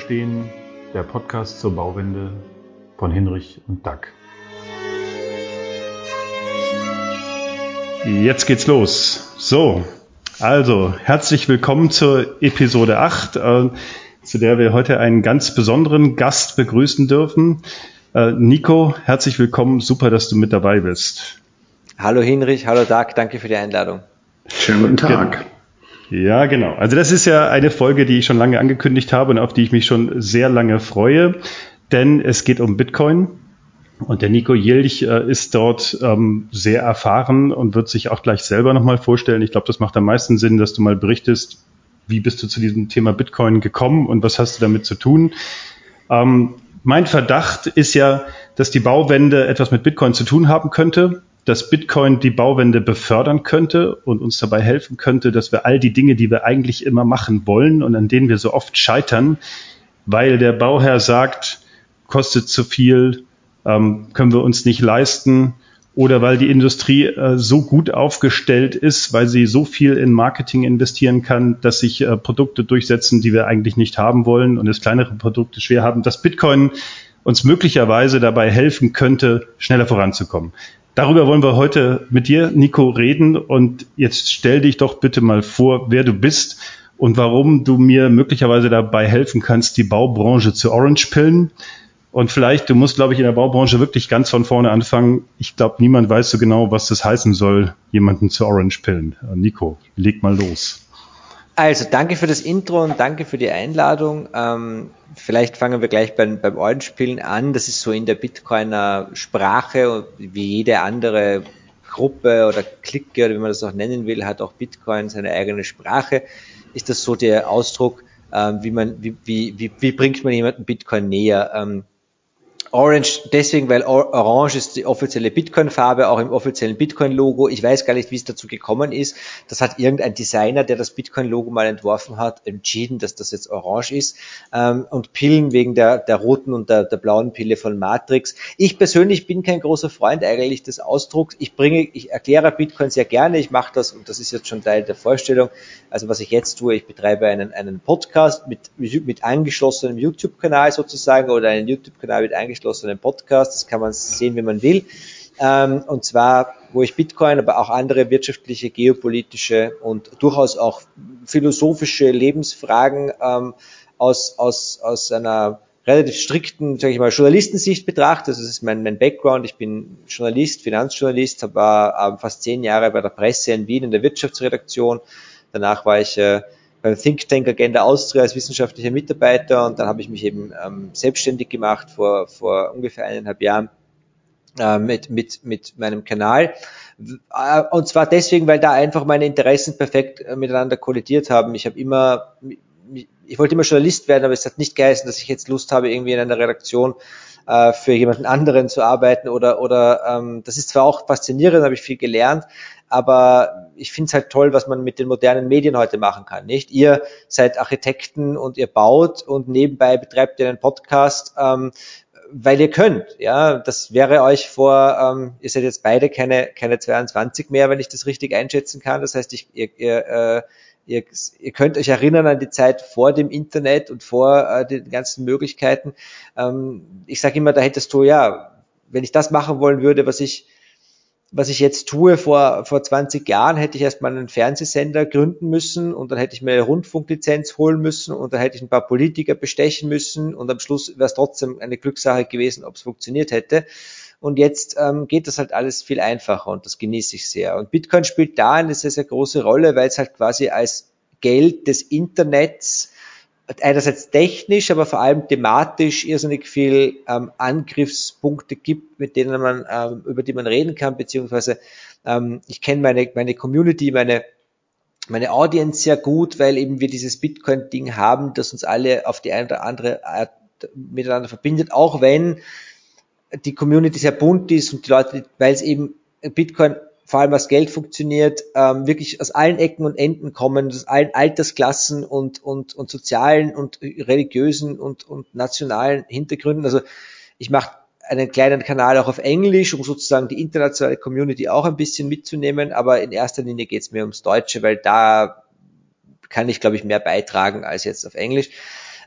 Verstehen, der Podcast zur Bauwende von Hinrich und Dack. Jetzt geht's los. So, also herzlich willkommen zur Episode 8, äh, zu der wir heute einen ganz besonderen Gast begrüßen dürfen. Äh, Nico, herzlich willkommen. Super, dass du mit dabei bist. Hallo Hinrich, hallo Dag, danke für die Einladung. Schönen guten Tag. Ja, genau. Also das ist ja eine Folge, die ich schon lange angekündigt habe und auf die ich mich schon sehr lange freue, denn es geht um Bitcoin. Und der Nico Jilch äh, ist dort ähm, sehr erfahren und wird sich auch gleich selber nochmal vorstellen. Ich glaube, das macht am meisten Sinn, dass du mal berichtest, wie bist du zu diesem Thema Bitcoin gekommen und was hast du damit zu tun. Ähm, mein Verdacht ist ja, dass die Bauwende etwas mit Bitcoin zu tun haben könnte dass Bitcoin die Bauwende befördern könnte und uns dabei helfen könnte, dass wir all die Dinge, die wir eigentlich immer machen wollen und an denen wir so oft scheitern, weil der Bauherr sagt, kostet zu viel, ähm, können wir uns nicht leisten oder weil die Industrie äh, so gut aufgestellt ist, weil sie so viel in Marketing investieren kann, dass sich äh, Produkte durchsetzen, die wir eigentlich nicht haben wollen und es kleinere Produkte schwer haben, dass Bitcoin uns möglicherweise dabei helfen könnte, schneller voranzukommen. Darüber wollen wir heute mit dir, Nico, reden. Und jetzt stell dich doch bitte mal vor, wer du bist und warum du mir möglicherweise dabei helfen kannst, die Baubranche zu Orange-Pillen. Und vielleicht, du musst, glaube ich, in der Baubranche wirklich ganz von vorne anfangen. Ich glaube, niemand weiß so genau, was das heißen soll, jemanden zu Orange-Pillen. Nico, leg mal los. Also, danke für das Intro und danke für die Einladung. Ähm, vielleicht fangen wir gleich beim, beim Orange-Pillen an. Das ist so in der Bitcoiner Sprache, wie jede andere Gruppe oder Clique oder wie man das auch nennen will, hat auch Bitcoin seine eigene Sprache. Ist das so der Ausdruck, ähm, wie man, wie, wie, wie, wie bringt man jemanden Bitcoin näher? Ähm, Orange deswegen, weil Orange ist die offizielle Bitcoin-Farbe, auch im offiziellen Bitcoin-Logo. Ich weiß gar nicht, wie es dazu gekommen ist. Das hat irgendein Designer, der das Bitcoin-Logo mal entworfen hat, entschieden, dass das jetzt Orange ist. Ähm, und Pillen wegen der, der roten und der, der blauen Pille von Matrix. Ich persönlich bin kein großer Freund eigentlich des Ausdrucks. Ich bringe, ich erkläre Bitcoin sehr gerne. Ich mache das, und das ist jetzt schon Teil der Vorstellung. Also was ich jetzt tue, ich betreibe einen, einen Podcast mit, mit angeschlossenem YouTube-Kanal sozusagen oder einen YouTube-Kanal mit angeschlossenem angeschlossenen Podcast. Das kann man sehen, wie man will. Ähm, und zwar, wo ich Bitcoin, aber auch andere wirtschaftliche, geopolitische und durchaus auch philosophische Lebensfragen ähm, aus, aus, aus einer relativ strikten, sage ich mal, Journalistensicht betrachte. Das ist mein, mein Background. Ich bin Journalist, Finanzjournalist, war äh, fast zehn Jahre bei der Presse in Wien in der Wirtschaftsredaktion. Danach war ich äh, beim Think Tank Agenda Austria als wissenschaftlicher Mitarbeiter und dann habe ich mich eben ähm, selbstständig gemacht vor, vor ungefähr eineinhalb Jahren äh, mit, mit, mit meinem Kanal. Äh, und zwar deswegen, weil da einfach meine Interessen perfekt äh, miteinander kollidiert haben. Ich habe immer, ich wollte immer Journalist werden, aber es hat nicht geheißen, dass ich jetzt Lust habe, irgendwie in einer Redaktion äh, für jemanden anderen zu arbeiten oder oder ähm, das ist zwar auch faszinierend, habe ich viel gelernt, aber ich finde es halt toll, was man mit den modernen Medien heute machen kann. Nicht? Ihr seid Architekten und ihr baut und nebenbei betreibt ihr einen Podcast, ähm, weil ihr könnt. Ja, das wäre euch vor, ähm, ihr seid jetzt beide keine keine 22 mehr, wenn ich das richtig einschätzen kann. Das heißt, ich, ihr, ihr äh, Ihr, ihr könnt euch erinnern an die Zeit vor dem Internet und vor äh, den ganzen Möglichkeiten. Ähm, ich sage immer, da hättest du ja, wenn ich das machen wollen würde, was ich was ich jetzt tue, vor, vor 20 Jahren hätte ich erstmal einen Fernsehsender gründen müssen und dann hätte ich mir eine Rundfunklizenz holen müssen und dann hätte ich ein paar Politiker bestechen müssen und am Schluss wäre es trotzdem eine Glückssache gewesen, ob es funktioniert hätte. Und jetzt ähm, geht das halt alles viel einfacher und das genieße ich sehr. Und Bitcoin spielt da eine sehr, sehr große Rolle, weil es halt quasi als Geld des Internets einerseits technisch, aber vor allem thematisch irrsinnig viel ähm, Angriffspunkte gibt, mit denen man, ähm, über die man reden kann, beziehungsweise ähm, ich kenne meine, meine Community, meine meine Audience sehr gut, weil eben wir dieses Bitcoin-Ding haben, das uns alle auf die eine oder andere Art miteinander verbindet, auch wenn die Community sehr bunt ist und die Leute, weil es eben Bitcoin vor allem was Geld funktioniert, ähm, wirklich aus allen Ecken und Enden kommen, aus allen Altersklassen und, und, und sozialen und religiösen und, und nationalen Hintergründen. Also ich mache einen kleinen Kanal auch auf Englisch, um sozusagen die internationale Community auch ein bisschen mitzunehmen, aber in erster Linie geht es mir ums Deutsche, weil da kann ich, glaube ich, mehr beitragen als jetzt auf Englisch.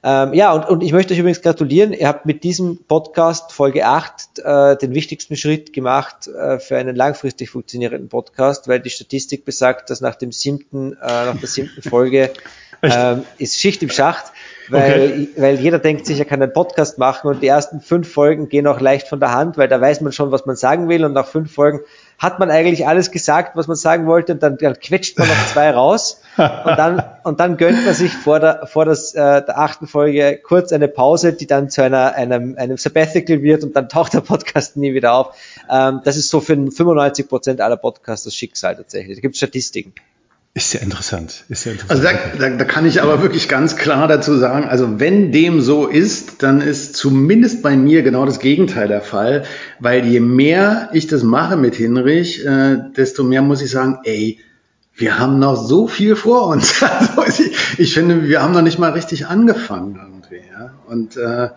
Ähm, ja, und, und ich möchte euch übrigens gratulieren. Ihr habt mit diesem Podcast Folge 8 äh, den wichtigsten Schritt gemacht äh, für einen langfristig funktionierenden Podcast, weil die Statistik besagt, dass nach dem siebten, äh, nach der siebten Folge ähm, ist Schicht im Schacht weil, okay. weil jeder denkt sich, er kann einen Podcast machen und die ersten fünf Folgen gehen auch leicht von der Hand, weil da weiß man schon, was man sagen will und nach fünf Folgen hat man eigentlich alles gesagt, was man sagen wollte und dann, dann quetscht man noch zwei raus und dann, und dann gönnt man sich vor der, vor das, äh, der achten Folge kurz eine Pause, die dann zu einer, einem, einem Sabbatical wird und dann taucht der Podcast nie wieder auf. Ähm, das ist so für 95 Prozent aller Podcasts das Schicksal tatsächlich. Da gibt es Statistiken. Ist ja interessant. Ist ja interessant. Also da, da, da kann ich aber wirklich ganz klar dazu sagen, also wenn dem so ist, dann ist zumindest bei mir genau das Gegenteil der Fall, weil je mehr ich das mache mit Hinrich, äh, desto mehr muss ich sagen, ey, wir haben noch so viel vor uns. Also ich, ich finde, wir haben noch nicht mal richtig angefangen irgendwie. Ja? Und äh,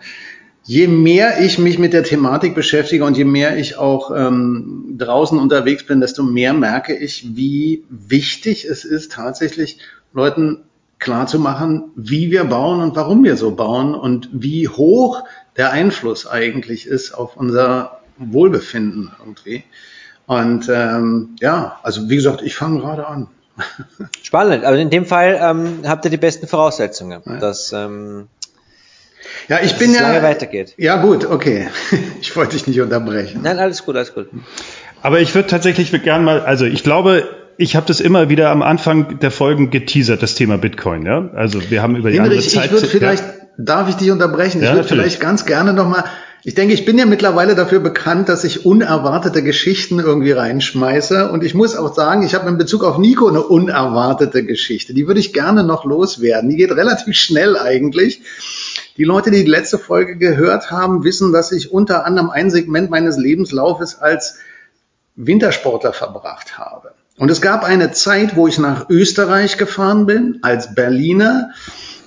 je mehr ich mich mit der Thematik beschäftige und je mehr ich auch ähm, draußen unterwegs bin, desto mehr merke ich, wie wichtig es ist, tatsächlich Leuten klarzumachen, wie wir bauen und warum wir so bauen und wie hoch der Einfluss eigentlich ist auf unser Wohlbefinden irgendwie. Und ähm, ja, also wie gesagt, ich fange gerade an. Spannend, aber in dem Fall ähm, habt ihr die besten Voraussetzungen, ja. dass ähm, ja, ich bin ja. lange weitergeht. Ja, gut, okay. Ich wollte dich nicht unterbrechen. Nein, alles gut, alles gut. Aber ich würde tatsächlich gern mal, also ich glaube, ich habe das immer wieder am Anfang der Folgen geteasert, das Thema Bitcoin. Ja? Also wir haben über die Hinrich, andere Zeit. Ich würde vielleicht, ja. darf ich dich unterbrechen? Ich ja, würde vielleicht ganz gerne nochmal, ich denke, ich bin ja mittlerweile dafür bekannt, dass ich unerwartete Geschichten irgendwie reinschmeiße. Und ich muss auch sagen, ich habe in Bezug auf Nico eine unerwartete Geschichte. Die würde ich gerne noch loswerden. Die geht relativ schnell eigentlich. Die Leute, die die letzte Folge gehört haben, wissen, dass ich unter anderem ein Segment meines Lebenslaufes als Wintersportler verbracht habe. Und es gab eine Zeit, wo ich nach Österreich gefahren bin, als Berliner,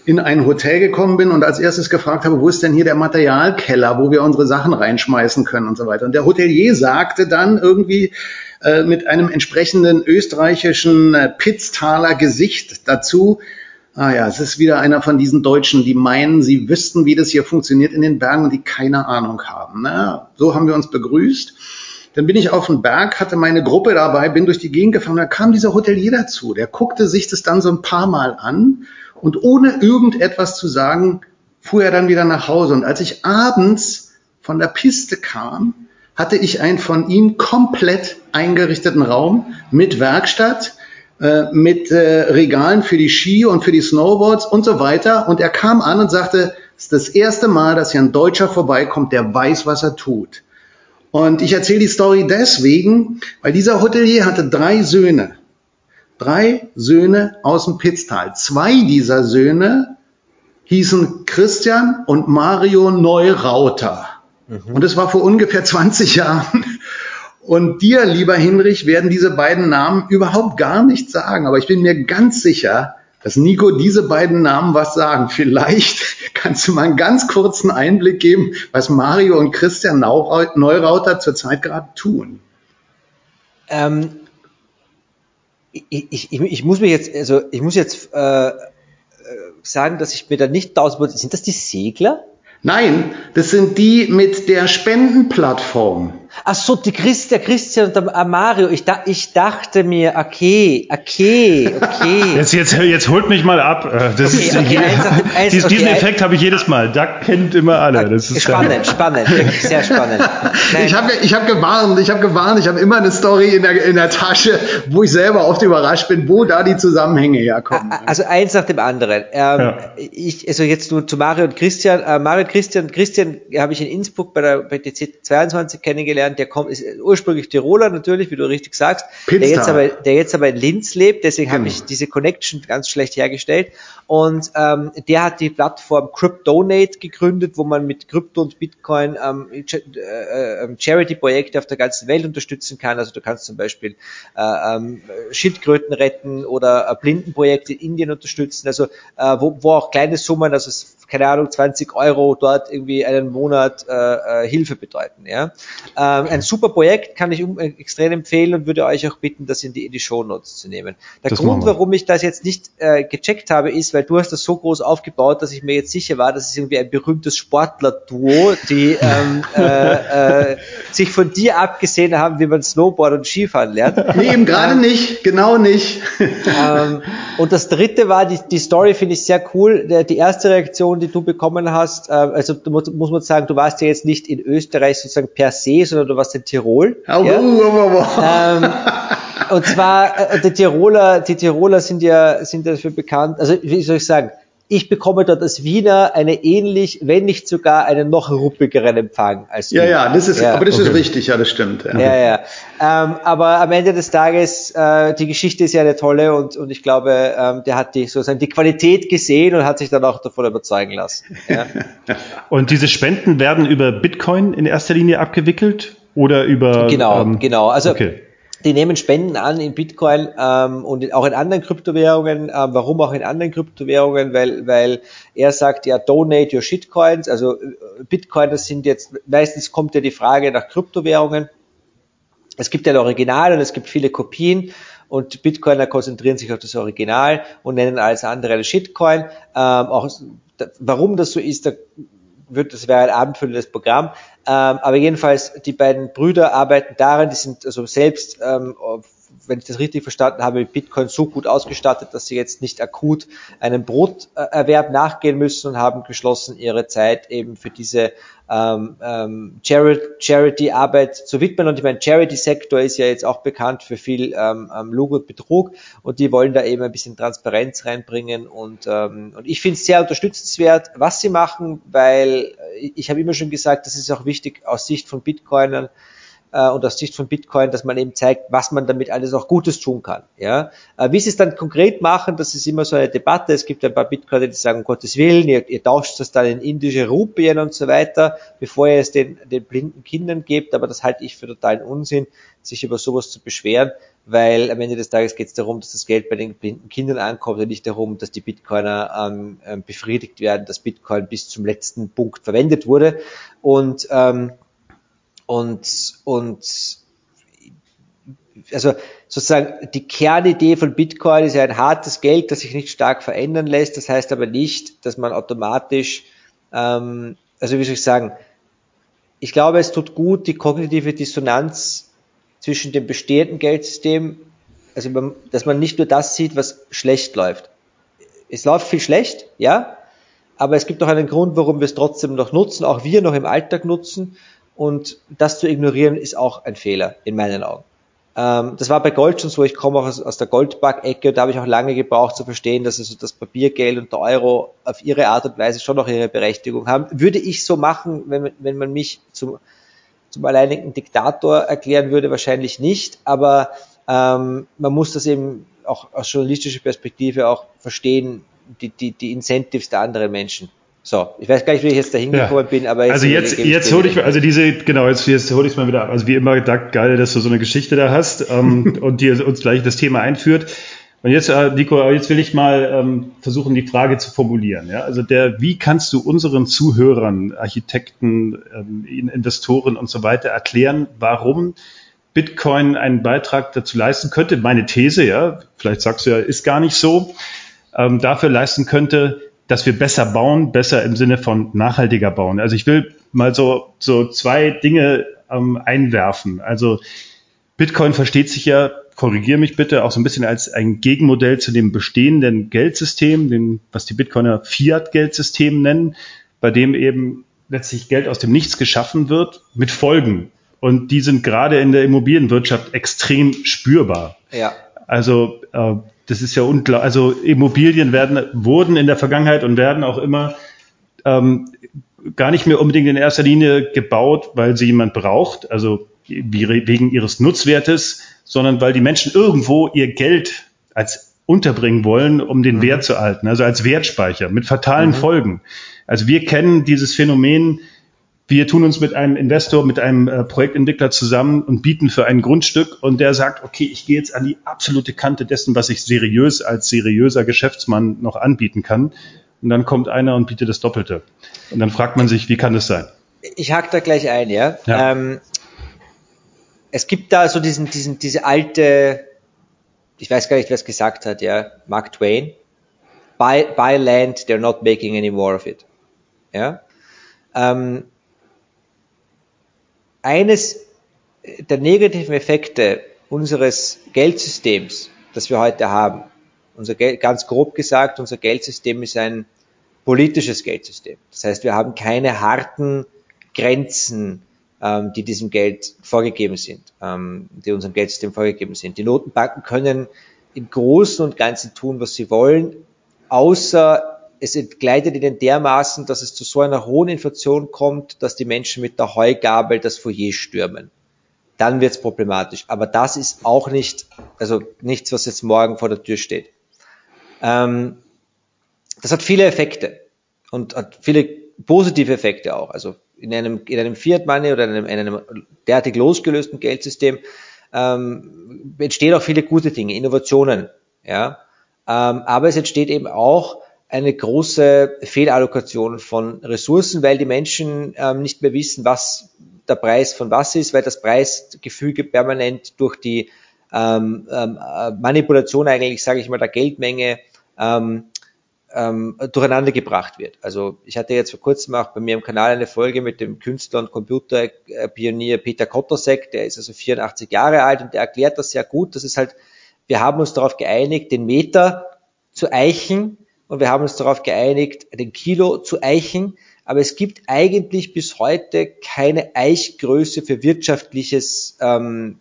in ein Hotel gekommen bin und als erstes gefragt habe, wo ist denn hier der Materialkeller, wo wir unsere Sachen reinschmeißen können und so weiter. Und der Hotelier sagte dann irgendwie äh, mit einem entsprechenden österreichischen äh, Pitztaler Gesicht dazu, Ah ja, es ist wieder einer von diesen Deutschen, die meinen, sie wüssten, wie das hier funktioniert in den Bergen und die keine Ahnung haben. Na, so haben wir uns begrüßt. Dann bin ich auf den Berg, hatte meine Gruppe dabei, bin durch die Gegend gefahren, da kam dieser Hotelier dazu. Der guckte sich das dann so ein paar Mal an und ohne irgendetwas zu sagen, fuhr er dann wieder nach Hause. Und als ich abends von der Piste kam, hatte ich einen von ihm komplett eingerichteten Raum mit Werkstatt, mit äh, Regalen für die Ski und für die Snowboards und so weiter. Und er kam an und sagte, es ist das erste Mal, dass hier ein Deutscher vorbeikommt, der weiß, was er tut. Und ich erzähle die Story deswegen, weil dieser Hotelier hatte drei Söhne. Drei Söhne aus dem Pitztal. Zwei dieser Söhne hießen Christian und Mario Neurauter. Mhm. Und es war vor ungefähr 20 Jahren. Und dir, lieber Hinrich, werden diese beiden Namen überhaupt gar nichts sagen. Aber ich bin mir ganz sicher, dass Nico diese beiden Namen was sagen. Vielleicht kannst du mal einen ganz kurzen Einblick geben, was Mario und Christian Neurauter zurzeit gerade tun. Ähm, ich, ich, ich, muss mir jetzt, also ich muss jetzt äh, sagen, dass ich mir da nicht tausend sind das die Segler? Nein, das sind die mit der Spendenplattform. Ach so, die Christ, der Christian und der Mario. Ich, da, ich dachte mir, okay, okay, okay. Jetzt, jetzt, jetzt holt mich mal ab. Äh, das okay, ist, okay, eins, eins, diesen, okay, Effekt habe ich jedes Mal. Duck kennt immer alle. Das ist spannend, spannend, wirklich sehr spannend. Nein. Ich habe ich hab gewarnt, ich habe gewarnt, ich habe immer eine Story in der, in der Tasche, wo ich selber oft überrascht bin, wo da die Zusammenhänge herkommen. Also eins nach dem anderen. Ähm, ja. ich, also jetzt nur zu Mario und Christian. Äh, Mario und Christian, Christian habe ich in Innsbruck bei der BTC 22 kennengelernt kennengelernt, der kommt, ist ursprünglich Tiroler natürlich, wie du richtig sagst, der jetzt, aber, der jetzt aber in Linz lebt, deswegen habe ich diese Connection ganz schlecht hergestellt. Und ähm, der hat die Plattform Cryptonate gegründet, wo man mit Krypto und Bitcoin ähm, äh, äh, Charity-Projekte auf der ganzen Welt unterstützen kann. Also du kannst zum Beispiel äh, ähm, Schildkröten retten oder äh, Blindenprojekte in Indien unterstützen, also äh, wo, wo auch kleine Summen, also keine Ahnung, 20 Euro dort irgendwie einen Monat äh, äh, Hilfe bedeuten. Ja? Äh, Ähm, ein super Projekt, kann ich um, äh, extrem empfehlen und würde euch auch bitten, das in die, in die Show Notes zu nehmen. Der das Grund, warum ich das jetzt nicht äh, gecheckt habe, ist, weil du hast das so groß aufgebaut, dass ich mir jetzt sicher war, dass es irgendwie ein berühmtes Sportler-Duo, die ähm, äh, äh, sich von dir abgesehen haben, wie man Snowboard und Skifahren lernt. Nee, eben gerade ähm, nicht, genau nicht. ähm, und das dritte war, die, die Story finde ich sehr cool. Der, die erste Reaktion, die du bekommen hast, äh, also muss, muss man sagen, du warst ja jetzt nicht in Österreich sozusagen per se, sondern du warst in Tirol. Oh, ja? oh, oh. Ähm, und zwar, äh, die Tiroler, die Tiroler sind ja, sind dafür bekannt, also wie soll ich sagen, ich bekomme dort als Wiener eine ähnlich, wenn nicht sogar einen noch ruppigeren Empfang als Ja, Wiener. ja, das ist, ja, aber das okay. ist richtig, ja, das stimmt. Ja, ja. ja. Ähm, aber am Ende des Tages, äh, die Geschichte ist ja eine tolle und, und ich glaube, ähm, der hat die sozusagen die Qualität gesehen und hat sich dann auch davon überzeugen lassen. Ja. und diese Spenden werden über Bitcoin in erster Linie abgewickelt oder über Genau, ähm, genau. Also okay die nehmen Spenden an in Bitcoin ähm, und auch in anderen Kryptowährungen. Ähm, warum auch in anderen Kryptowährungen? Weil, weil er sagt ja, donate your shitcoins. Also äh, Bitcoin, das sind jetzt, meistens kommt ja die Frage nach Kryptowährungen. Es gibt ja ein Original und es gibt viele Kopien und Bitcoiner konzentrieren sich auf das Original und nennen alles andere eine Shitcoin. Ähm, auch, warum das so ist, da wird, das wäre ein abendfüllendes Programm. Ähm, aber jedenfalls, die beiden Brüder arbeiten daran, die sind also selbst, ähm, wenn ich das richtig verstanden habe, mit Bitcoin so gut ausgestattet, dass sie jetzt nicht akut einem Broterwerb nachgehen müssen und haben geschlossen, ihre Zeit eben für diese ähm, ähm, Charity-Arbeit zu widmen. Und ich meine, Charity-Sektor ist ja jetzt auch bekannt für viel ähm, ähm, Lug und Betrug und die wollen da eben ein bisschen Transparenz reinbringen. Und, ähm, und ich finde es sehr unterstützenswert, was sie machen, weil ich habe immer schon gesagt, das ist auch wichtig aus Sicht von Bitcoinern, äh, und aus Sicht von Bitcoin, dass man eben zeigt, was man damit alles auch Gutes tun kann. Ja? Äh, wie sie es dann konkret machen, das ist immer so eine Debatte. Es gibt ein paar Bitcoiner, die sagen, um Gottes Willen, ihr, ihr tauscht das dann in indische Rupien und so weiter, bevor ihr es den, den blinden Kindern gebt. Aber das halte ich für totalen Unsinn, sich über sowas zu beschweren, weil am Ende des Tages geht es darum, dass das Geld bei den blinden Kindern ankommt und nicht darum, dass die Bitcoiner ähm, ähm befriedigt werden, dass Bitcoin bis zum letzten Punkt verwendet wurde. Und ähm, und, und also sozusagen die Kernidee von Bitcoin ist ja ein hartes Geld, das sich nicht stark verändern lässt. Das heißt aber nicht, dass man automatisch, ähm, also wie soll ich sagen, ich glaube, es tut gut, die kognitive Dissonanz zwischen dem bestehenden Geldsystem, also dass man nicht nur das sieht, was schlecht läuft. Es läuft viel schlecht, ja, aber es gibt auch einen Grund, warum wir es trotzdem noch nutzen, auch wir noch im Alltag nutzen. Und das zu ignorieren ist auch ein Fehler in meinen Augen. Ähm, das war bei Gold schon so. Ich komme auch aus, aus der Goldback-Ecke. Da habe ich auch lange gebraucht zu verstehen, dass also das Papiergeld und der Euro auf ihre Art und Weise schon noch ihre Berechtigung haben. Würde ich so machen, wenn, wenn man mich zum, zum alleinigen Diktator erklären würde? Wahrscheinlich nicht. Aber ähm, man muss das eben auch aus journalistischer Perspektive auch verstehen, die, die, die Incentives der anderen Menschen. So, ich weiß gar nicht, wie ich jetzt da hingekommen ja. bin, aber jetzt Also jetzt, jetzt hole ich, also diese, genau, jetzt, jetzt hole ich es mal wieder ab. Also wie immer, da, geil, dass du so eine Geschichte da hast ähm, und dir uns gleich das Thema einführt. Und jetzt, äh, Nico, jetzt will ich mal ähm, versuchen, die Frage zu formulieren. Ja? Also der, wie kannst du unseren Zuhörern, Architekten, ähm, Investoren und so weiter erklären, warum Bitcoin einen Beitrag dazu leisten könnte? Meine These, ja, vielleicht sagst du ja, ist gar nicht so, ähm, dafür leisten könnte, dass wir besser bauen, besser im Sinne von nachhaltiger bauen. Also ich will mal so, so zwei Dinge ähm, einwerfen. Also Bitcoin versteht sich ja, korrigiere mich bitte, auch so ein bisschen als ein Gegenmodell zu dem bestehenden Geldsystem, dem, was die Bitcoiner Fiat-Geldsystem nennen, bei dem eben letztlich Geld aus dem Nichts geschaffen wird mit Folgen. Und die sind gerade in der Immobilienwirtschaft extrem spürbar. Ja. Also äh, das ist ja unglaublich. Also Immobilien werden, wurden in der Vergangenheit und werden auch immer ähm, gar nicht mehr unbedingt in erster Linie gebaut, weil sie jemand braucht, also wegen ihres Nutzwertes, sondern weil die Menschen irgendwo ihr Geld als unterbringen wollen, um den mhm. Wert zu erhalten, also als Wertspeicher mit fatalen mhm. Folgen. Also wir kennen dieses Phänomen wir tun uns mit einem Investor, mit einem äh, Projektentwickler zusammen und bieten für ein Grundstück und der sagt, okay, ich gehe jetzt an die absolute Kante dessen, was ich seriös als seriöser Geschäftsmann noch anbieten kann. Und dann kommt einer und bietet das Doppelte. Und dann fragt man sich, wie kann das sein? Ich hack da gleich ein, ja. ja. Ähm, es gibt da so diesen, diesen, diese alte, ich weiß gar nicht, wer es gesagt hat, ja, Mark Twain, buy, buy land, they're not making any more of it. Ja. Ähm, eines der negativen Effekte unseres Geldsystems, das wir heute haben, unser Geld, ganz grob gesagt, unser Geldsystem ist ein politisches Geldsystem. Das heißt, wir haben keine harten Grenzen, ähm, die diesem Geld vorgegeben sind, ähm, die unserem Geldsystem vorgegeben sind. Die Notenbanken können im Großen und Ganzen tun, was sie wollen, außer es entgleitet ihnen dermaßen, dass es zu so einer hohen Inflation kommt, dass die Menschen mit der Heugabel das Foyer stürmen. Dann wird es problematisch. Aber das ist auch nicht, also nichts, was jetzt morgen vor der Tür steht. Ähm, das hat viele Effekte und hat viele positive Effekte auch. Also in einem, in einem Fiat Money oder in einem, in einem derartig losgelösten Geldsystem ähm, entstehen auch viele gute Dinge, Innovationen. Ja, ähm, aber es entsteht eben auch eine große Fehlallokation von Ressourcen, weil die Menschen ähm, nicht mehr wissen, was der Preis von was ist, weil das Preisgefüge permanent durch die ähm, ähm, äh, Manipulation eigentlich, sage ich mal, der Geldmenge ähm, ähm, durcheinander gebracht wird. Also ich hatte jetzt vor kurzem auch bei mir im Kanal eine Folge mit dem Künstler und Computerpionier Peter Kotosek, der ist also 84 Jahre alt und der erklärt das sehr gut. Das ist halt, wir haben uns darauf geeinigt, den Meter zu eichen und wir haben uns darauf geeinigt, den Kilo zu eichen. Aber es gibt eigentlich bis heute keine Eichgröße für wirtschaftliches ähm,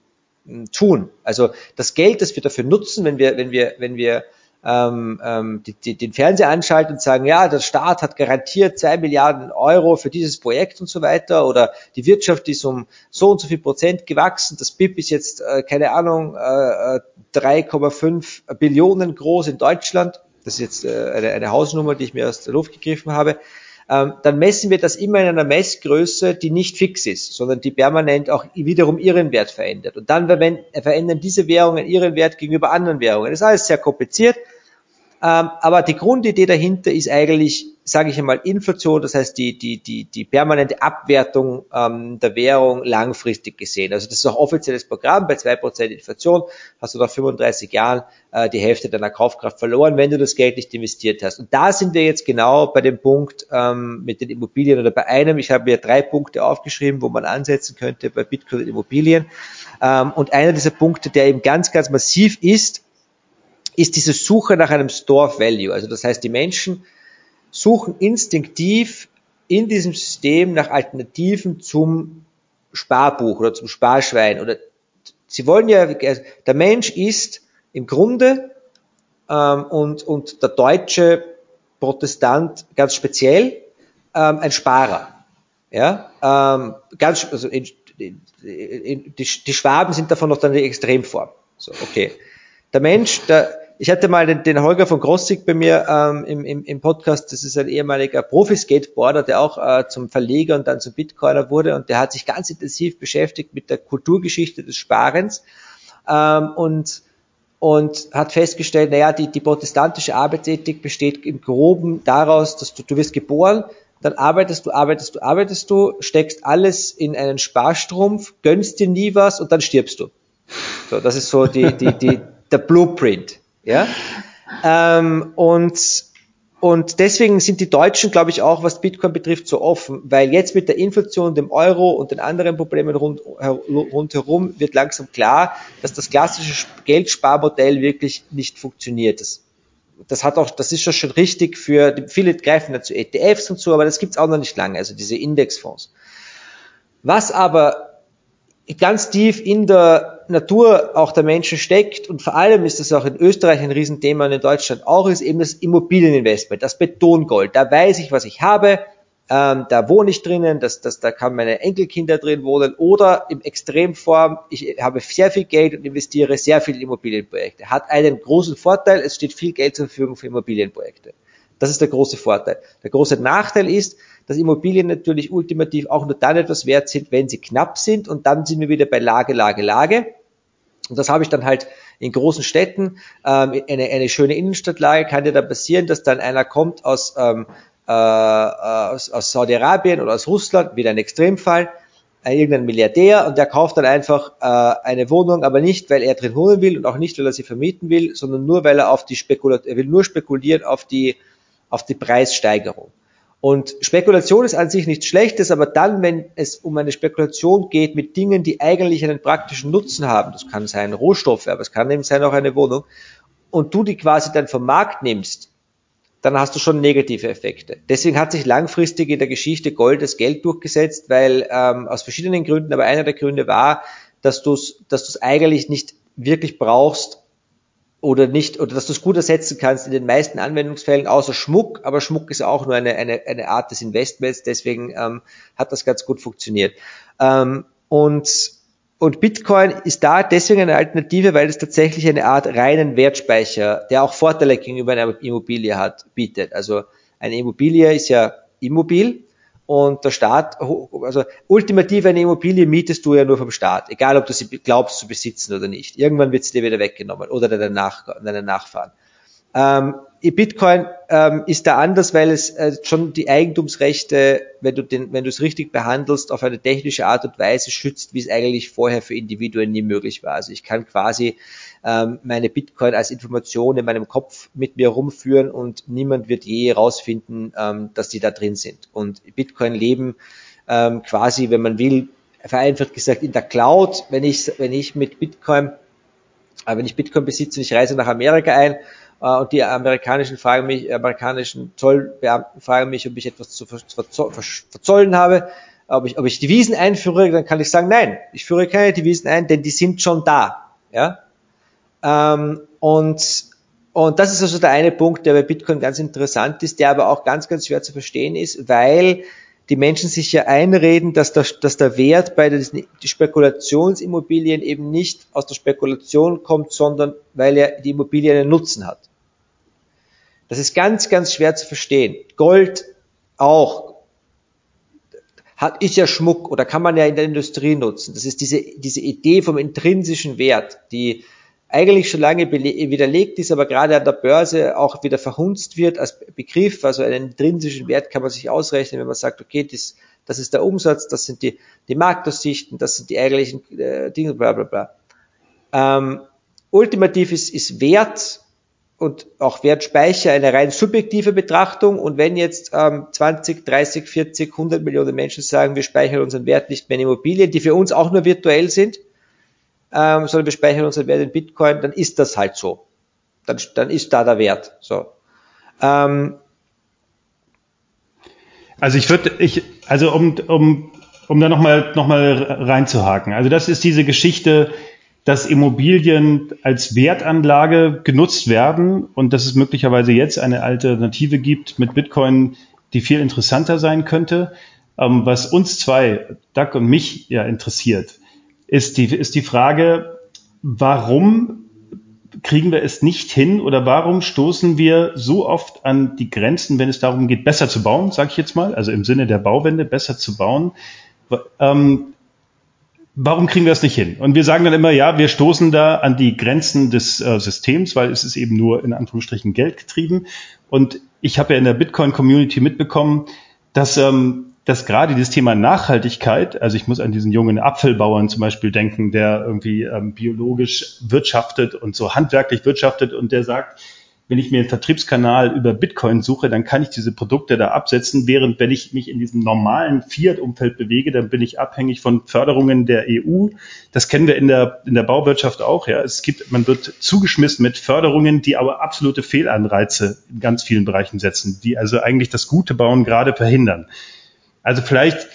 Tun. Also das Geld, das wir dafür nutzen, wenn wir, wenn wir, wenn wir ähm, ähm, die, die, den Fernseher anschalten und sagen, ja, der Staat hat garantiert zwei Milliarden Euro für dieses Projekt und so weiter oder die Wirtschaft ist um so und so viel Prozent gewachsen, das BIP ist jetzt, äh, keine Ahnung, äh, 3,5 äh, Billionen groß in Deutschland, das ist jetzt äh, eine, eine Hausnummer, die ich mir aus der Luft gegriffen habe, ähm, dann messen wir das immer in einer Messgröße, die nicht fix ist, sondern die permanent auch wiederum ihren Wert verändert. Und dann verändern diese Währungen ihren Wert gegenüber anderen Währungen. Das ist alles sehr kompliziert. Ähm, aber die Grundidee dahinter ist eigentlich, sage ich einmal, Inflation, das heißt die, die, die, die permanente Abwertung ähm, der Währung langfristig gesehen. Also das ist auch offizielles Programm. Bei zwei Prozent Inflation hast du nach 35 Jahren äh, die Hälfte deiner Kaufkraft verloren, wenn du das Geld nicht investiert hast. Und da sind wir jetzt genau bei dem Punkt ähm, mit den Immobilien oder bei einem. Ich habe mir drei Punkte aufgeschrieben, wo man ansetzen könnte bei Bitcoin und Immobilien. Ähm, und einer dieser Punkte, der eben ganz, ganz massiv ist, ist diese Suche nach einem Store Value. Also das heißt, die Menschen suchen instinktiv in diesem System nach Alternativen zum Sparbuch oder zum Sparschwein oder sie wollen ja, der Mensch ist im Grunde ähm, und, und der deutsche Protestant ganz speziell ähm, ein Sparer. Ja, ähm, ganz, also in, in, in, die, die Schwaben sind davon noch dann die Extremform. So, okay. Der Mensch, der, ich hatte mal den, den Holger von Grossig bei mir ähm, im, im, im Podcast. Das ist ein ehemaliger Profi-Skateboarder, der auch äh, zum Verleger und dann zum Bitcoiner wurde. Und der hat sich ganz intensiv beschäftigt mit der Kulturgeschichte des Sparens ähm, und und hat festgestellt, naja, die, die protestantische Arbeitsethik besteht im Groben daraus, dass du, du wirst geboren, dann arbeitest du, arbeitest du, arbeitest du, steckst alles in einen Sparstrumpf, gönnst dir nie was und dann stirbst du. So, das ist so die, die, die, der Blueprint. Ja? Ähm, und, und deswegen sind die Deutschen, glaube ich, auch, was Bitcoin betrifft, so offen, weil jetzt mit der Inflation, dem Euro und den anderen Problemen rund, rundherum wird langsam klar, dass das klassische Geldsparmodell wirklich nicht funktioniert. Das, das hat auch, das ist schon richtig für, viele greifen dazu ETFs und so, aber das gibt's auch noch nicht lange, also diese Indexfonds. Was aber ganz tief in der Natur auch der Menschen steckt und vor allem ist das auch in Österreich ein Riesenthema und in Deutschland auch, ist eben das Immobilieninvestment, das Betongold. Da weiß ich, was ich habe, ähm, da wohne ich drinnen, das, das, da kann meine Enkelkinder drin wohnen oder im Extremform, ich habe sehr viel Geld und investiere sehr viel in Immobilienprojekte. Hat einen großen Vorteil, es steht viel Geld zur Verfügung für Immobilienprojekte. Das ist der große Vorteil. Der große Nachteil ist, dass Immobilien natürlich ultimativ auch nur dann etwas wert sind, wenn sie knapp sind und dann sind wir wieder bei Lage, Lage, Lage. Und das habe ich dann halt in großen Städten. Ähm, eine, eine schöne Innenstadtlage kann dir da passieren, dass dann einer kommt aus, ähm, äh, aus, aus Saudi-Arabien oder aus Russland, wieder ein Extremfall, irgendein Milliardär und der kauft dann einfach äh, eine Wohnung, aber nicht, weil er drin wohnen will und auch nicht, weil er sie vermieten will, sondern nur, weil er auf die Spekulat er will nur spekulieren auf die, auf die Preissteigerung. Und Spekulation ist an sich nichts Schlechtes, aber dann, wenn es um eine Spekulation geht mit Dingen, die eigentlich einen praktischen Nutzen haben, das kann sein Rohstoffe, aber es kann eben sein auch eine Wohnung, und du die quasi dann vom Markt nimmst, dann hast du schon negative Effekte. Deswegen hat sich langfristig in der Geschichte Gold als Geld durchgesetzt, weil ähm, aus verschiedenen Gründen, aber einer der Gründe war, dass du es dass du's eigentlich nicht wirklich brauchst, oder nicht, oder dass du es gut ersetzen kannst in den meisten Anwendungsfällen, außer Schmuck, aber Schmuck ist auch nur eine, eine, eine Art des Investments, deswegen ähm, hat das ganz gut funktioniert. Ähm, und, und Bitcoin ist da deswegen eine Alternative, weil es tatsächlich eine Art reinen Wertspeicher, der auch Vorteile gegenüber einer Immobilie hat, bietet. Also eine Immobilie ist ja immobil, und der Staat, also ultimativ eine Immobilie mietest du ja nur vom Staat, egal ob du sie glaubst zu besitzen oder nicht. Irgendwann wird sie dir wieder weggenommen oder deine, Nach deine Nachfahren. Ähm, Bitcoin ähm, ist da anders, weil es äh, schon die Eigentumsrechte, wenn du, den, wenn du es richtig behandelst, auf eine technische Art und Weise schützt, wie es eigentlich vorher für Individuen nie möglich war. Also ich kann quasi ähm, meine Bitcoin als Information in meinem Kopf mit mir rumführen und niemand wird je herausfinden, ähm, dass die da drin sind. Und Bitcoin leben ähm, quasi, wenn man will, vereinfacht gesagt in der Cloud. Wenn ich, wenn ich mit Bitcoin, äh, wenn ich Bitcoin besitze und ich reise nach Amerika ein äh, und die amerikanischen fragen mich, amerikanischen Zollbeamten fragen mich, ob ich etwas zu verzollen habe, ob ich, ob ich Devisen einführe, dann kann ich sagen, nein, ich führe keine Devisen ein, denn die sind schon da. Ja? Ähm, und, und das ist also der eine Punkt, der bei Bitcoin ganz interessant ist, der aber auch ganz, ganz schwer zu verstehen ist, weil die Menschen sich ja einreden, dass der, dass der Wert bei den Spekulationsimmobilien eben nicht aus der Spekulation kommt, sondern weil er die Immobilie einen Nutzen hat. Das ist ganz, ganz schwer zu verstehen. Gold auch hat, ist ja Schmuck oder kann man ja in der Industrie nutzen. Das ist diese, diese Idee vom intrinsischen Wert, die eigentlich schon lange widerlegt ist, aber gerade an der Börse auch wieder verhunzt wird als Begriff. Also einen intrinsischen Wert kann man sich ausrechnen, wenn man sagt, okay, das, das ist der Umsatz, das sind die, die Marktaussichten, das sind die eigentlichen äh, Dinge, bla bla bla. Ähm, ultimativ ist, ist Wert und auch Wertspeicher eine rein subjektive Betrachtung. Und wenn jetzt ähm, 20, 30, 40, 100 Millionen Menschen sagen, wir speichern unseren Wert nicht mehr in Immobilien, die für uns auch nur virtuell sind, ähm, sondern wir speichern unseren Wert in Bitcoin, dann ist das halt so. Dann, dann ist da der Wert. So. Ähm, also ich würde, ich, also um, um, um da nochmal noch mal reinzuhaken. Also das ist diese Geschichte, dass Immobilien als Wertanlage genutzt werden und dass es möglicherweise jetzt eine Alternative gibt mit Bitcoin, die viel interessanter sein könnte. Ähm, was uns zwei, Doug und mich ja interessiert, ist die, ist die Frage, warum kriegen wir es nicht hin oder warum stoßen wir so oft an die Grenzen, wenn es darum geht, besser zu bauen, sage ich jetzt mal, also im Sinne der Bauwende besser zu bauen. Ähm, warum kriegen wir das nicht hin? Und wir sagen dann immer, ja, wir stoßen da an die Grenzen des äh, Systems, weil es ist eben nur in Anführungsstrichen Geld getrieben. Und ich habe ja in der Bitcoin-Community mitbekommen, dass ähm, dass gerade dieses Thema Nachhaltigkeit, also ich muss an diesen jungen Apfelbauern zum Beispiel denken, der irgendwie ähm, biologisch wirtschaftet und so handwerklich wirtschaftet und der sagt, wenn ich mir einen Vertriebskanal über Bitcoin suche, dann kann ich diese Produkte da absetzen, während wenn ich mich in diesem normalen Fiat-Umfeld bewege, dann bin ich abhängig von Förderungen der EU. Das kennen wir in der, in der Bauwirtschaft auch. Ja, es gibt, man wird zugeschmissen mit Förderungen, die aber absolute Fehlanreize in ganz vielen Bereichen setzen, die also eigentlich das gute Bauen gerade verhindern. Also vielleicht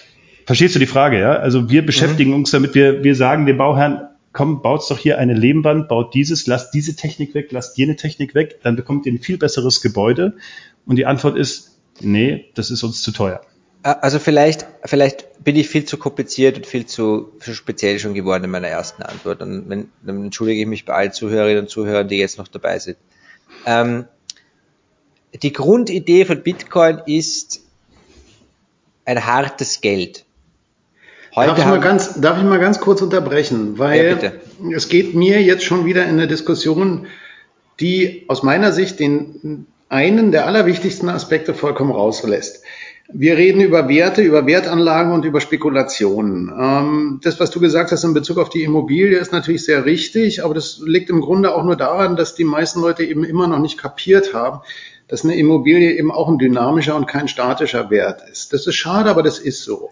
verstehst du die Frage, ja? Also wir beschäftigen mhm. uns damit, wir, wir sagen dem Bauherrn, komm, baut doch hier eine Lehmwand, baut dieses, lasst diese Technik weg, lasst jene Technik weg, dann bekommt ihr ein viel besseres Gebäude. Und die Antwort ist, nee, das ist uns zu teuer. Also vielleicht, vielleicht bin ich viel zu kompliziert und viel zu, zu speziell schon geworden in meiner ersten Antwort. Und wenn, dann entschuldige ich mich bei allen Zuhörerinnen und Zuhörern, die jetzt noch dabei sind. Ähm, die Grundidee von Bitcoin ist, ein hartes Geld. Heute darf, ich mal ganz, darf ich mal ganz kurz unterbrechen, weil ja, es geht mir jetzt schon wieder in eine Diskussion, die aus meiner Sicht den einen der allerwichtigsten Aspekte vollkommen rauslässt. Wir reden über Werte, über Wertanlagen und über Spekulationen. Ähm, das, was du gesagt hast in Bezug auf die Immobilie, ist natürlich sehr richtig, aber das liegt im Grunde auch nur daran, dass die meisten Leute eben immer noch nicht kapiert haben, dass eine Immobilie eben auch ein dynamischer und kein statischer Wert ist. Das ist schade, aber das ist so.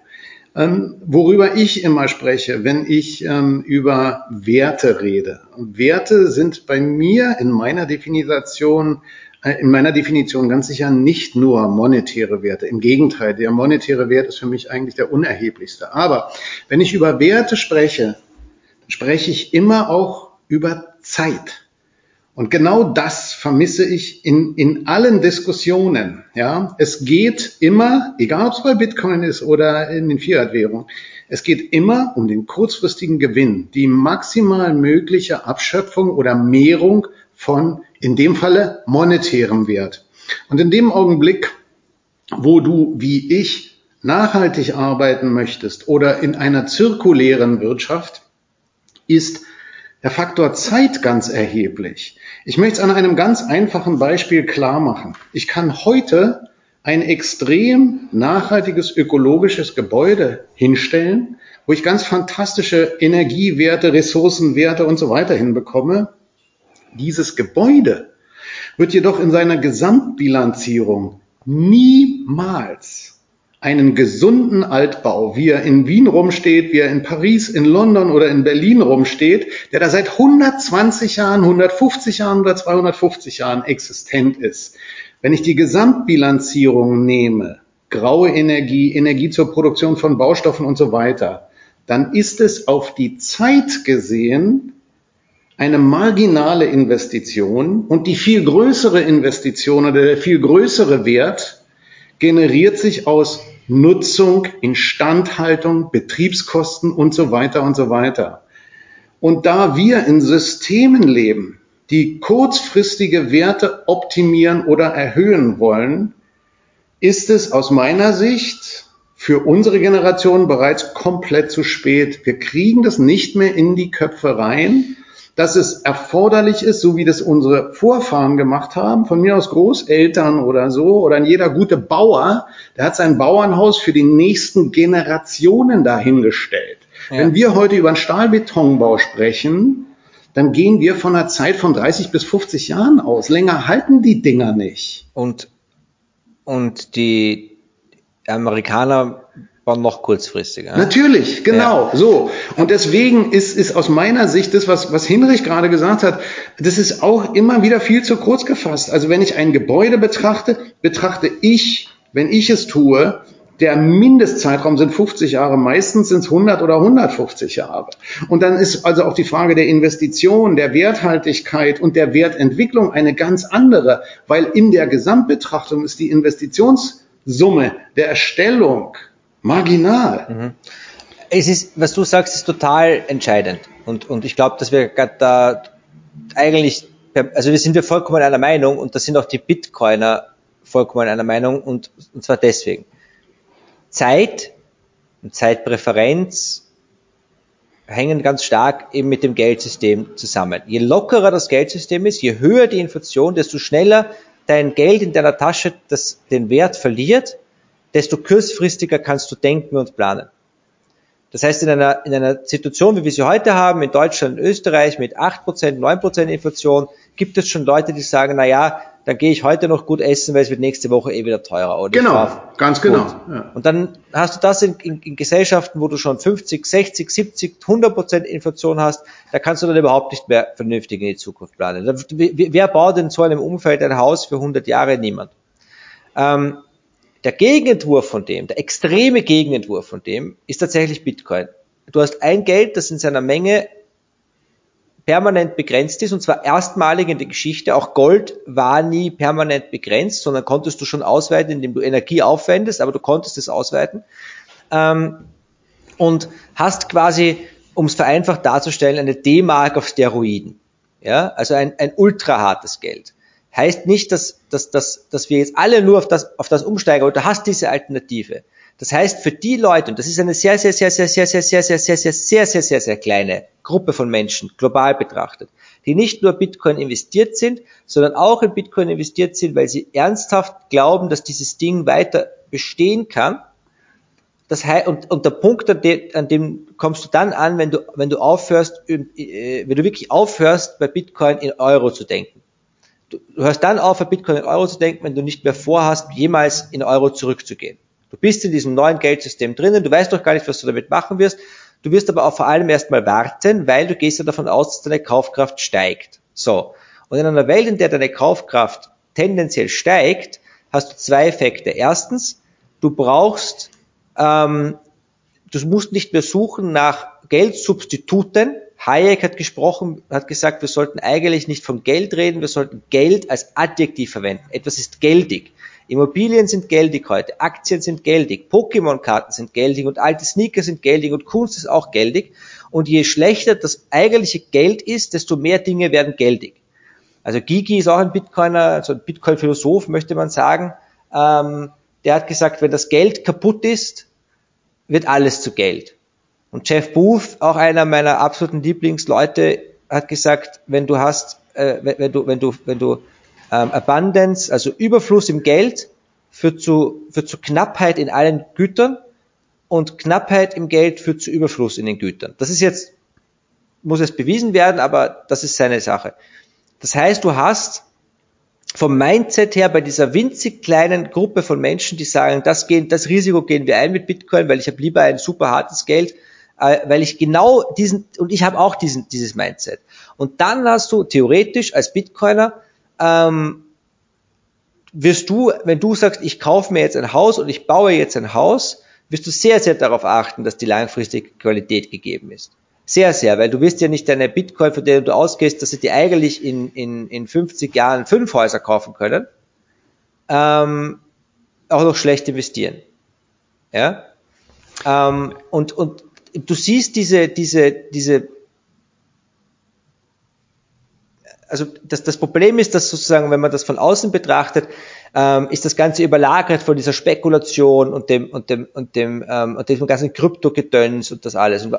Ähm, worüber ich immer spreche, wenn ich ähm, über Werte rede. Werte sind bei mir in meiner Definition äh, in meiner Definition ganz sicher nicht nur monetäre Werte. Im Gegenteil, der monetäre Wert ist für mich eigentlich der unerheblichste. Aber wenn ich über Werte spreche, spreche ich immer auch über Zeit. Und genau das vermisse ich in, in allen Diskussionen. Ja, es geht immer, egal ob es bei Bitcoin ist oder in den Fiat-Währungen, es geht immer um den kurzfristigen Gewinn, die maximal mögliche Abschöpfung oder Mehrung von, in dem Falle, monetärem Wert. Und in dem Augenblick, wo du, wie ich, nachhaltig arbeiten möchtest oder in einer zirkulären Wirtschaft, ist der Faktor Zeit ganz erheblich. Ich möchte es an einem ganz einfachen Beispiel klar machen. Ich kann heute ein extrem nachhaltiges ökologisches Gebäude hinstellen, wo ich ganz fantastische Energiewerte, Ressourcenwerte und so weiter hinbekomme. Dieses Gebäude wird jedoch in seiner Gesamtbilanzierung niemals einen gesunden Altbau, wie er in Wien rumsteht, wie er in Paris, in London oder in Berlin rumsteht, der da seit 120 Jahren, 150 Jahren oder 250 Jahren existent ist. Wenn ich die Gesamtbilanzierung nehme, graue Energie, Energie zur Produktion von Baustoffen und so weiter, dann ist es auf die Zeit gesehen eine marginale Investition und die viel größere Investition oder der viel größere Wert generiert sich aus Nutzung, Instandhaltung, Betriebskosten und so weiter und so weiter. Und da wir in Systemen leben, die kurzfristige Werte optimieren oder erhöhen wollen, ist es aus meiner Sicht für unsere Generation bereits komplett zu spät. Wir kriegen das nicht mehr in die Köpfe rein dass es erforderlich ist, so wie das unsere Vorfahren gemacht haben, von mir aus Großeltern oder so, oder jeder gute Bauer, der hat sein Bauernhaus für die nächsten Generationen dahingestellt. Ja. Wenn wir heute über einen Stahlbetonbau sprechen, dann gehen wir von einer Zeit von 30 bis 50 Jahren aus. Länger halten die Dinger nicht. Und, und die Amerikaner war noch kurzfristiger. Natürlich, genau, ja. so. Und deswegen ist, ist aus meiner Sicht das, was, was Hinrich gerade gesagt hat, das ist auch immer wieder viel zu kurz gefasst. Also wenn ich ein Gebäude betrachte, betrachte ich, wenn ich es tue, der Mindestzeitraum sind 50 Jahre, meistens sind es 100 oder 150 Jahre. Und dann ist also auch die Frage der Investition, der Werthaltigkeit und der Wertentwicklung eine ganz andere, weil in der Gesamtbetrachtung ist die Investitionssumme der Erstellung Marginal. Mhm. Es ist, was du sagst, ist total entscheidend. Und, und ich glaube, dass wir da eigentlich, also wir sind wir vollkommen einer Meinung und da sind auch die Bitcoiner vollkommen einer Meinung und, und zwar deswegen. Zeit und Zeitpräferenz hängen ganz stark eben mit dem Geldsystem zusammen. Je lockerer das Geldsystem ist, je höher die Inflation, desto schneller dein Geld in deiner Tasche das den Wert verliert desto kurzfristiger kannst du denken und planen. Das heißt, in einer, in einer Situation, wie wir sie heute haben, in Deutschland und Österreich mit 8%, 9% Inflation, gibt es schon Leute, die sagen, na ja, dann gehe ich heute noch gut essen, weil es wird nächste Woche eh wieder teurer. Oder genau, ganz genau. Ja. Und dann hast du das in, in, in, Gesellschaften, wo du schon 50, 60, 70, 100% Inflation hast, da kannst du dann überhaupt nicht mehr vernünftig in die Zukunft planen. Wer baut in so einem Umfeld ein Haus für 100 Jahre? Niemand. Ähm, der Gegenentwurf von dem, der extreme Gegenentwurf von dem, ist tatsächlich Bitcoin. Du hast ein Geld, das in seiner Menge permanent begrenzt ist, und zwar erstmalig in der Geschichte. Auch Gold war nie permanent begrenzt, sondern konntest du schon ausweiten, indem du Energie aufwendest, aber du konntest es ausweiten. Ähm, und hast quasi, um es vereinfacht darzustellen, eine D-Mark auf Steroiden. Ja, also ein, ein ultra hartes Geld heißt nicht, dass, dass, dass, dass wir jetzt alle nur auf das, auf das umsteigen, aber du hast diese Alternative. Das heißt, für die Leute, und das ist eine sehr, sehr, sehr, sehr, sehr, sehr, sehr, sehr, sehr, sehr, sehr, sehr, sehr, sehr kleine Gruppe von Menschen, global betrachtet, die nicht nur Bitcoin investiert sind, sondern auch in Bitcoin investiert sind, weil sie ernsthaft glauben, dass dieses Ding weiter bestehen kann. Das heißt, und, und der Punkt, an dem, an dem kommst du dann an, wenn du, wenn du aufhörst, wenn du wirklich aufhörst, bei Bitcoin in Euro zu denken. Du, du hörst dann auf, bei Bitcoin in Euro zu denken, wenn du nicht mehr vorhast, jemals in Euro zurückzugehen. Du bist in diesem neuen Geldsystem drinnen, du weißt doch gar nicht, was du damit machen wirst. Du wirst aber auch vor allem erstmal warten, weil du gehst ja davon aus, dass deine Kaufkraft steigt. So. Und in einer Welt, in der deine Kaufkraft tendenziell steigt, hast du zwei Effekte. Erstens, du brauchst, ähm, du musst nicht mehr suchen nach Geldsubstituten. Hayek hat gesprochen, hat gesagt, wir sollten eigentlich nicht vom Geld reden, wir sollten Geld als Adjektiv verwenden. Etwas ist geldig. Immobilien sind geldig heute, Aktien sind geldig, Pokémon-Karten sind geldig und alte Sneaker sind geldig und Kunst ist auch geldig. Und je schlechter das eigentliche Geld ist, desto mehr Dinge werden geldig. Also Gigi ist auch ein Bitcoiner, also ein Bitcoin-Philosoph, möchte man sagen. Ähm, der hat gesagt, wenn das Geld kaputt ist, wird alles zu Geld. Und Jeff Booth, auch einer meiner absoluten Lieblingsleute, hat gesagt, wenn du hast, äh, wenn, du, wenn du, wenn du ähm, Abundance, also Überfluss im Geld, führt zu, führt zu Knappheit in allen Gütern und Knappheit im Geld führt zu Überfluss in den Gütern. Das ist jetzt, muss es bewiesen werden, aber das ist seine Sache. Das heißt, du hast vom Mindset her bei dieser winzig kleinen Gruppe von Menschen, die sagen, das, gehen, das Risiko gehen wir ein mit Bitcoin, weil ich habe lieber ein super hartes Geld, weil ich genau diesen, und ich habe auch diesen, dieses Mindset. Und dann hast du theoretisch als Bitcoiner ähm, wirst du, wenn du sagst, ich kaufe mir jetzt ein Haus und ich baue jetzt ein Haus, wirst du sehr, sehr darauf achten, dass die langfristige Qualität gegeben ist. Sehr, sehr, weil du wirst ja nicht deine Bitcoin, von denen du ausgehst, dass sie dir eigentlich in, in, in 50 Jahren fünf Häuser kaufen können, ähm, auch noch schlecht investieren. Ja? Ähm, und, und du siehst diese, diese, diese also das, das Problem ist, dass sozusagen, wenn man das von außen betrachtet, ähm, ist das Ganze überlagert von dieser Spekulation und dem und dem und dem ähm, und dem ganzen Kryptogedöns und das alles. Und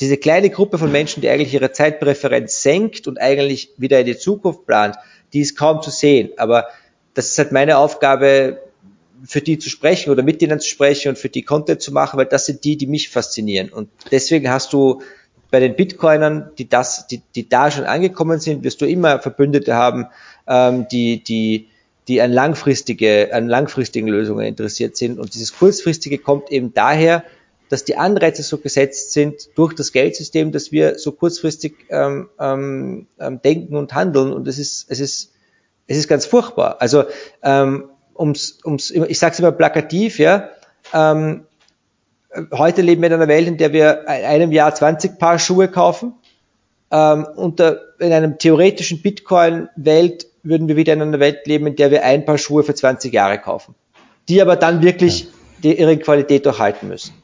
diese kleine Gruppe von Menschen, die eigentlich ihre Zeitpräferenz senkt und eigentlich wieder in die Zukunft plant, die ist kaum zu sehen. Aber das ist halt meine Aufgabe, für die zu sprechen oder mit denen zu sprechen und für die Content zu machen, weil das sind die, die mich faszinieren. Und deswegen hast du bei den Bitcoinern, die das, die, die da schon angekommen sind, wirst du immer Verbündete haben, ähm, die, die, die an langfristige, an langfristigen Lösungen interessiert sind. Und dieses kurzfristige kommt eben daher, dass die Anreize so gesetzt sind durch das Geldsystem, dass wir so kurzfristig ähm, ähm, ähm denken und handeln. Und es ist, es ist, es ist ganz furchtbar. Also ähm, ums, ums, ich sage es immer plakativ, ja. Ähm, heute leben wir in einer Welt, in der wir in einem Jahr 20 Paar Schuhe kaufen. Ähm, unter, in einem theoretischen Bitcoin-Welt würden wir wieder in einer Welt leben, in der wir ein Paar Schuhe für 20 Jahre kaufen. Die aber dann wirklich die, ihre Qualität durchhalten müssen.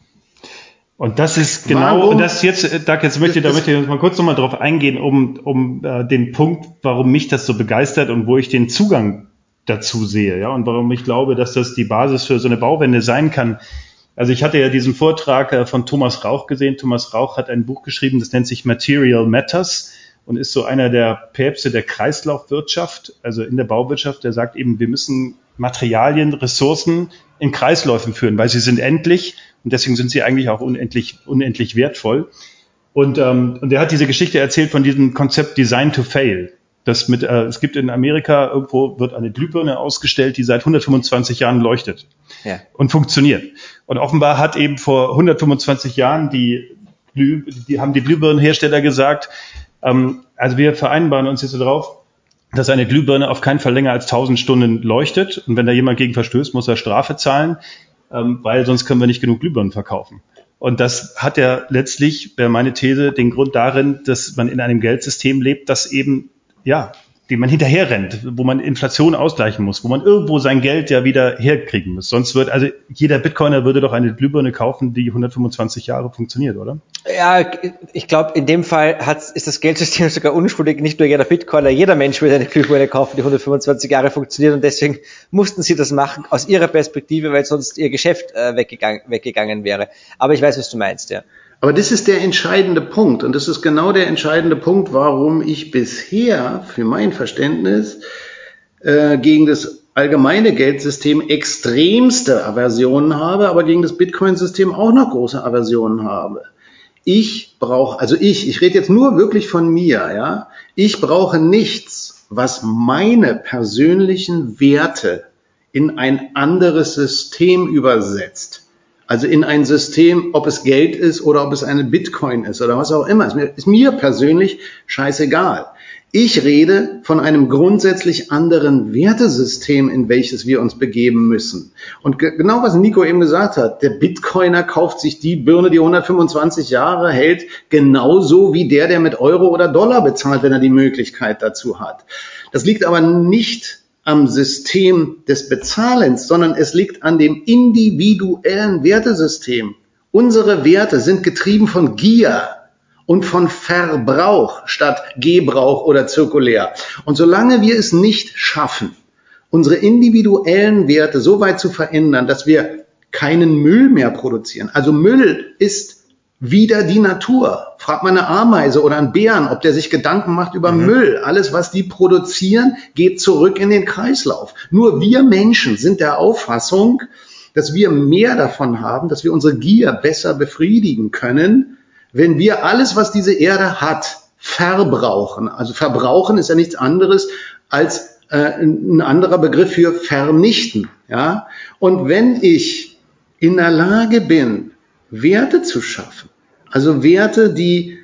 Und das ist genau, warum? das jetzt, äh, Doug, jetzt möchte ich, da möchte ich mal kurz nochmal drauf eingehen, um, um äh, den Punkt, warum mich das so begeistert und wo ich den Zugang dazu sehe, ja, und warum ich glaube, dass das die Basis für so eine Bauwende sein kann. Also ich hatte ja diesen Vortrag äh, von Thomas Rauch gesehen. Thomas Rauch hat ein Buch geschrieben, das nennt sich Material Matters und ist so einer der Päpste der Kreislaufwirtschaft, also in der Bauwirtschaft, der sagt eben, wir müssen Materialien, Ressourcen in Kreisläufen führen, weil sie sind endlich und deswegen sind sie eigentlich auch unendlich, unendlich wertvoll. Und, ähm, und er hat diese Geschichte erzählt von diesem Konzept Design to Fail. Das mit, äh, es gibt in Amerika irgendwo wird eine Glühbirne ausgestellt, die seit 125 Jahren leuchtet ja. und funktioniert. Und offenbar hat eben vor 125 Jahren die, Glüh, die haben die Glühbirnenhersteller gesagt, ähm, also wir vereinbaren uns jetzt darauf, dass eine Glühbirne auf keinen Fall länger als 1000 Stunden leuchtet. Und wenn da jemand gegen verstößt, muss er Strafe zahlen, ähm, weil sonst können wir nicht genug Glühbirnen verkaufen. Und das hat ja letztlich, wäre meine These, den Grund darin, dass man in einem Geldsystem lebt, das eben, ja, dem man hinterher rennt, wo man Inflation ausgleichen muss, wo man irgendwo sein Geld ja wieder herkriegen muss. Sonst wird, also jeder Bitcoiner würde doch eine Glühbirne kaufen, die 125 Jahre funktioniert, oder? Ja, ich glaube, in dem Fall hat, ist das Geldsystem sogar unschuldig. Nicht nur jeder Bitcoiner, jeder Mensch würde eine Glühbirne kaufen, die 125 Jahre funktioniert und deswegen mussten sie das machen aus ihrer Perspektive, weil sonst ihr Geschäft äh, weggegangen, weggegangen wäre. Aber ich weiß, was du meinst, ja. Aber das ist der entscheidende Punkt. Und das ist genau der entscheidende Punkt, warum ich bisher für mein Verständnis äh, gegen das allgemeine Geldsystem extremste Aversionen habe, aber gegen das Bitcoin-System auch noch große Aversionen habe. Ich brauche, also ich, ich rede jetzt nur wirklich von mir, ja. Ich brauche nichts, was meine persönlichen Werte in ein anderes System übersetzt. Also in ein System, ob es Geld ist oder ob es eine Bitcoin ist oder was auch immer. Ist mir, ist mir persönlich scheißegal. Ich rede von einem grundsätzlich anderen Wertesystem, in welches wir uns begeben müssen. Und genau was Nico eben gesagt hat, der Bitcoiner kauft sich die Birne, die 125 Jahre hält, genauso wie der, der mit Euro oder Dollar bezahlt, wenn er die Möglichkeit dazu hat. Das liegt aber nicht am System des Bezahlens, sondern es liegt an dem individuellen Wertesystem. Unsere Werte sind getrieben von Gier und von Verbrauch statt Gebrauch oder zirkulär. Und solange wir es nicht schaffen, unsere individuellen Werte so weit zu verändern, dass wir keinen Müll mehr produzieren. Also Müll ist wieder die Natur. Frag mal eine Ameise oder einen Bären, ob der sich Gedanken macht über mhm. Müll. Alles, was die produzieren, geht zurück in den Kreislauf. Nur wir Menschen sind der Auffassung, dass wir mehr davon haben, dass wir unsere Gier besser befriedigen können, wenn wir alles, was diese Erde hat, verbrauchen. Also verbrauchen ist ja nichts anderes als äh, ein anderer Begriff für vernichten. Ja? Und wenn ich in der Lage bin, Werte zu schaffen. Also Werte, die,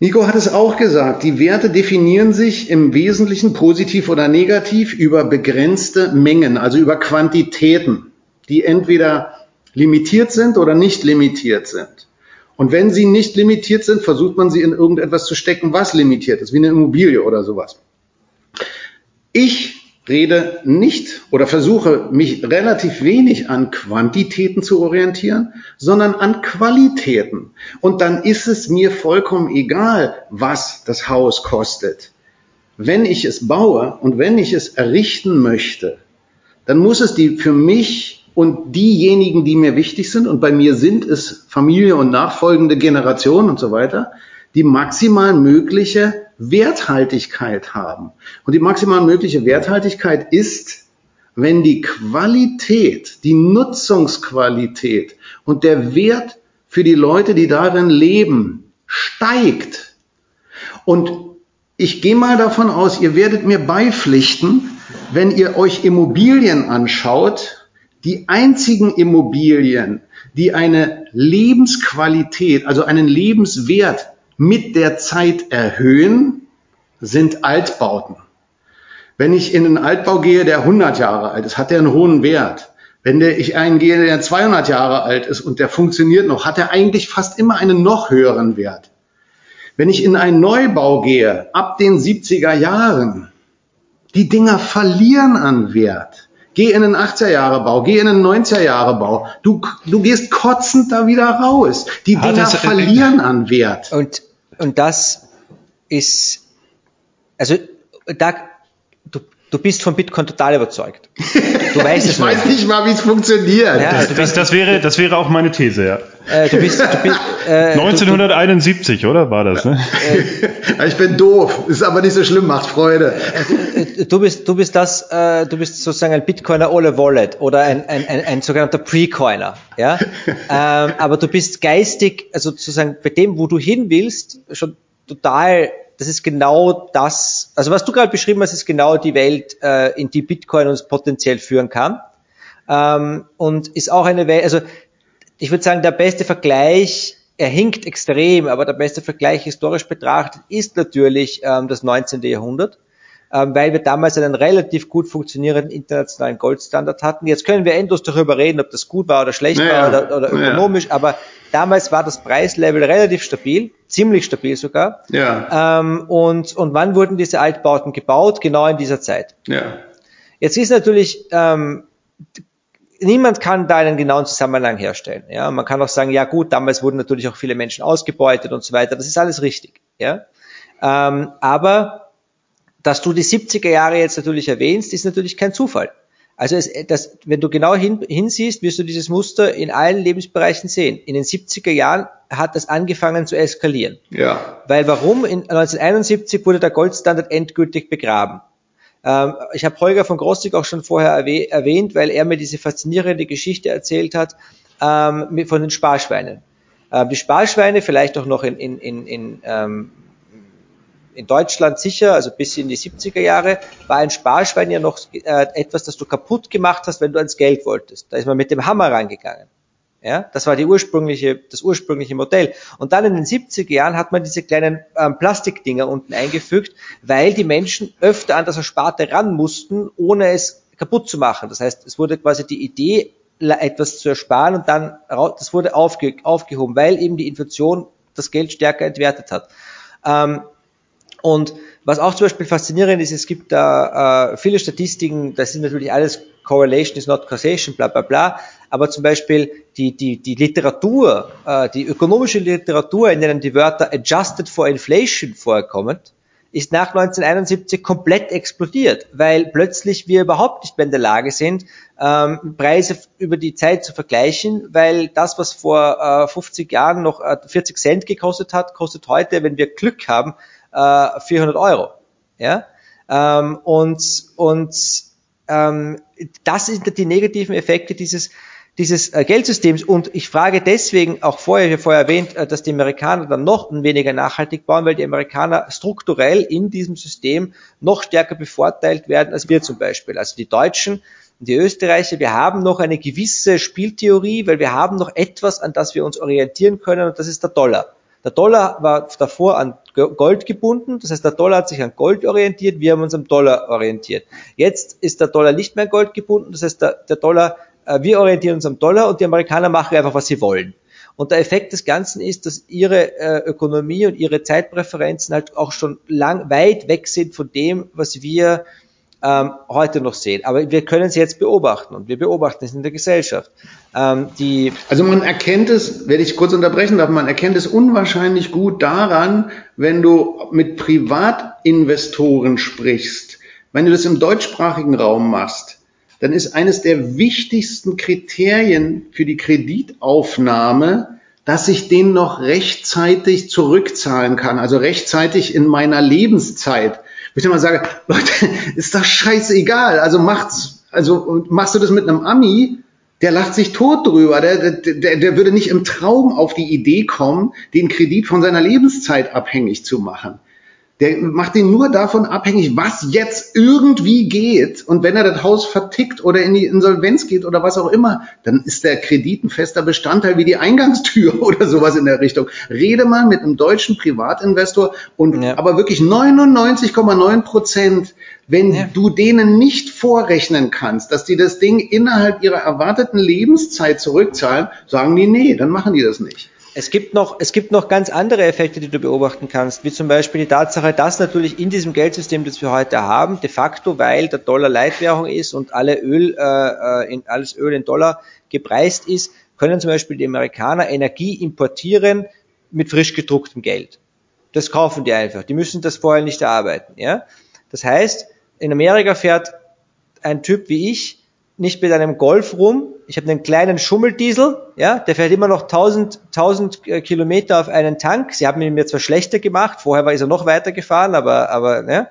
Nico hat es auch gesagt, die Werte definieren sich im Wesentlichen positiv oder negativ über begrenzte Mengen, also über Quantitäten, die entweder limitiert sind oder nicht limitiert sind. Und wenn sie nicht limitiert sind, versucht man sie in irgendetwas zu stecken, was limitiert ist, wie eine Immobilie oder sowas. Ich rede nicht oder versuche mich relativ wenig an Quantitäten zu orientieren, sondern an Qualitäten. Und dann ist es mir vollkommen egal, was das Haus kostet. Wenn ich es baue und wenn ich es errichten möchte, dann muss es die für mich und diejenigen, die mir wichtig sind, und bei mir sind es Familie und nachfolgende Generationen und so weiter, die maximal mögliche Werthaltigkeit haben. Und die maximal mögliche Werthaltigkeit ist, wenn die Qualität, die Nutzungsqualität und der Wert für die Leute, die darin leben, steigt. Und ich gehe mal davon aus, ihr werdet mir beipflichten, wenn ihr euch Immobilien anschaut, die einzigen Immobilien, die eine Lebensqualität, also einen Lebenswert mit der Zeit erhöhen, sind Altbauten. Wenn ich in einen Altbau gehe, der 100 Jahre alt ist, hat der einen hohen Wert. Wenn der, ich einen gehe, der 200 Jahre alt ist und der funktioniert noch, hat er eigentlich fast immer einen noch höheren Wert. Wenn ich in einen Neubau gehe, ab den 70er Jahren, die Dinger verlieren an Wert. Geh in einen 80er-Jahre-Bau, geh in einen 90er-Jahre-Bau. Du, du gehst kotzend da wieder raus. Die Dinger verlieren an Wert. Und und das ist, also da, du, du bist von Bitcoin total überzeugt. Du weißt ich es weiß nicht mal, wie es funktioniert. Ja, das, das, das, wäre, das wäre auch meine These, ja. Äh, du bist, du bist, äh, 1971, du, oder war das? Ne? Äh, ich bin doof, ist aber nicht so schlimm, macht Freude. Äh, du bist, du bist das, äh, du bist sozusagen ein Bitcoiner ohne Wallet oder ein, ein, ein, ein sogenannter Pre-Coiner, ja. ähm, aber du bist geistig, also sozusagen bei dem, wo du hin willst, schon total das ist genau das, also was du gerade beschrieben hast, ist genau die Welt, äh, in die Bitcoin uns potenziell führen kann. Ähm, und ist auch eine Welt, also ich würde sagen, der beste Vergleich, er hinkt extrem, aber der beste Vergleich historisch betrachtet ist natürlich ähm, das 19. Jahrhundert, ähm, weil wir damals einen relativ gut funktionierenden internationalen Goldstandard hatten. Jetzt können wir endlos darüber reden, ob das gut war oder schlecht naja, war oder, oder ökonomisch, naja. aber Damals war das Preislevel relativ stabil, ziemlich stabil sogar. Ja. Ähm, und, und wann wurden diese Altbauten gebaut? Genau in dieser Zeit. Ja. Jetzt ist natürlich, ähm, niemand kann da einen genauen Zusammenhang herstellen. Ja, man kann auch sagen, ja gut, damals wurden natürlich auch viele Menschen ausgebeutet und so weiter. Das ist alles richtig. Ja, ähm, aber dass du die 70er Jahre jetzt natürlich erwähnst, ist natürlich kein Zufall. Also es, das, wenn du genau hin, hinsiehst, wirst du dieses Muster in allen Lebensbereichen sehen. In den 70er Jahren hat das angefangen zu eskalieren. Ja. Weil warum? In 1971 wurde der Goldstandard endgültig begraben. Ähm, ich habe Holger von Grossig auch schon vorher erwähnt, weil er mir diese faszinierende Geschichte erzählt hat ähm, von den Sparschweinen. Ähm, die Sparschweine, vielleicht auch noch in, in, in, in ähm, in Deutschland sicher, also bis in die 70er Jahre, war ein Sparschwein ja noch äh, etwas, das du kaputt gemacht hast, wenn du ans Geld wolltest. Da ist man mit dem Hammer rangegangen. Ja, das war die ursprüngliche, das ursprüngliche Modell. Und dann in den 70er Jahren hat man diese kleinen ähm, Plastikdinger unten eingefügt, weil die Menschen öfter an das Ersparte ran mussten, ohne es kaputt zu machen. Das heißt, es wurde quasi die Idee, etwas zu ersparen und dann, das wurde aufge, aufgehoben, weil eben die Inflation das Geld stärker entwertet hat. Ähm, und was auch zum Beispiel faszinierend ist, es gibt da äh, viele Statistiken, das sind natürlich alles Correlation is not causation, bla bla bla, aber zum Beispiel die, die, die Literatur, äh, die ökonomische Literatur, in denen die Wörter adjusted for inflation vorkommen, ist nach 1971 komplett explodiert, weil plötzlich wir überhaupt nicht mehr in der Lage sind, ähm, Preise über die Zeit zu vergleichen, weil das, was vor äh, 50 Jahren noch äh, 40 Cent gekostet hat, kostet heute, wenn wir Glück haben, äh, 400 Euro. Ja? Ähm, und und ähm, das sind die negativen Effekte dieses dieses äh, Geldsystems. Und ich frage deswegen auch vorher, ich habe vorher erwähnt, äh, dass die Amerikaner dann noch weniger nachhaltig bauen, weil die Amerikaner strukturell in diesem System noch stärker bevorteilt werden als wir zum Beispiel. Also die Deutschen und die Österreicher, wir haben noch eine gewisse Spieltheorie, weil wir haben noch etwas, an das wir uns orientieren können, und das ist der Dollar. Der Dollar war davor an Gold gebunden, das heißt, der Dollar hat sich an Gold orientiert, wir haben uns am Dollar orientiert. Jetzt ist der Dollar nicht mehr an Gold gebunden, das heißt, der, der Dollar, äh, wir orientieren uns am Dollar und die Amerikaner machen einfach, was sie wollen. Und der Effekt des Ganzen ist, dass ihre äh, Ökonomie und ihre Zeitpräferenzen halt auch schon lang weit weg sind von dem, was wir ähm, heute noch sehen. Aber wir können es jetzt beobachten und wir beobachten es in der Gesellschaft. Ähm, die also man erkennt es, wenn ich kurz unterbrechen darf, man erkennt es unwahrscheinlich gut daran, wenn du mit Privatinvestoren sprichst. Wenn du das im deutschsprachigen Raum machst, dann ist eines der wichtigsten Kriterien für die Kreditaufnahme, dass ich den noch rechtzeitig zurückzahlen kann, also rechtzeitig in meiner Lebenszeit wo ich mal sage, Leute, ist doch scheißegal. Also macht's, also machst du das mit einem Ami, der lacht sich tot drüber. Der, der, der würde nicht im Traum auf die Idee kommen, den Kredit von seiner Lebenszeit abhängig zu machen. Der macht ihn nur davon abhängig, was jetzt irgendwie geht. Und wenn er das Haus vertickt oder in die Insolvenz geht oder was auch immer, dann ist der Kredit ein fester Bestandteil wie die Eingangstür oder sowas in der Richtung. Rede mal mit einem deutschen Privatinvestor und ja. aber wirklich 99,9 Prozent, wenn ja. du denen nicht vorrechnen kannst, dass die das Ding innerhalb ihrer erwarteten Lebenszeit zurückzahlen, sagen die, nee, dann machen die das nicht. Es gibt noch, es gibt noch ganz andere Effekte, die du beobachten kannst, wie zum Beispiel die Tatsache, dass natürlich in diesem Geldsystem, das wir heute haben, de facto, weil der Dollar Leitwährung ist und alle Öl, äh, äh in, alles Öl in Dollar gepreist ist, können zum Beispiel die Amerikaner Energie importieren mit frisch gedrucktem Geld. Das kaufen die einfach. Die müssen das vorher nicht erarbeiten. Ja? Das heißt, in Amerika fährt ein Typ wie ich nicht mit einem Golf rum. Ich habe einen kleinen Schummeldiesel, ja, der fährt immer noch 1000, 1000 äh, Kilometer auf einen Tank. Sie haben ihn mir zwar schlechter gemacht, vorher war er noch weiter gefahren, aber, aber, ja.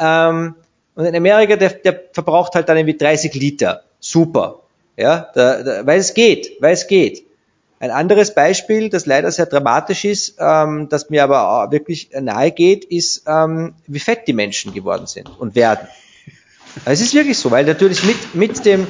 Ähm, und in Amerika, der, der verbraucht halt dann irgendwie 30 Liter. Super. Ja, da, da, weil es geht, weil es geht. Ein anderes Beispiel, das leider sehr dramatisch ist, ähm, das mir aber wirklich nahe geht, ist, ähm, wie fett die Menschen geworden sind und werden. Es ist wirklich so, weil natürlich mit, mit dem,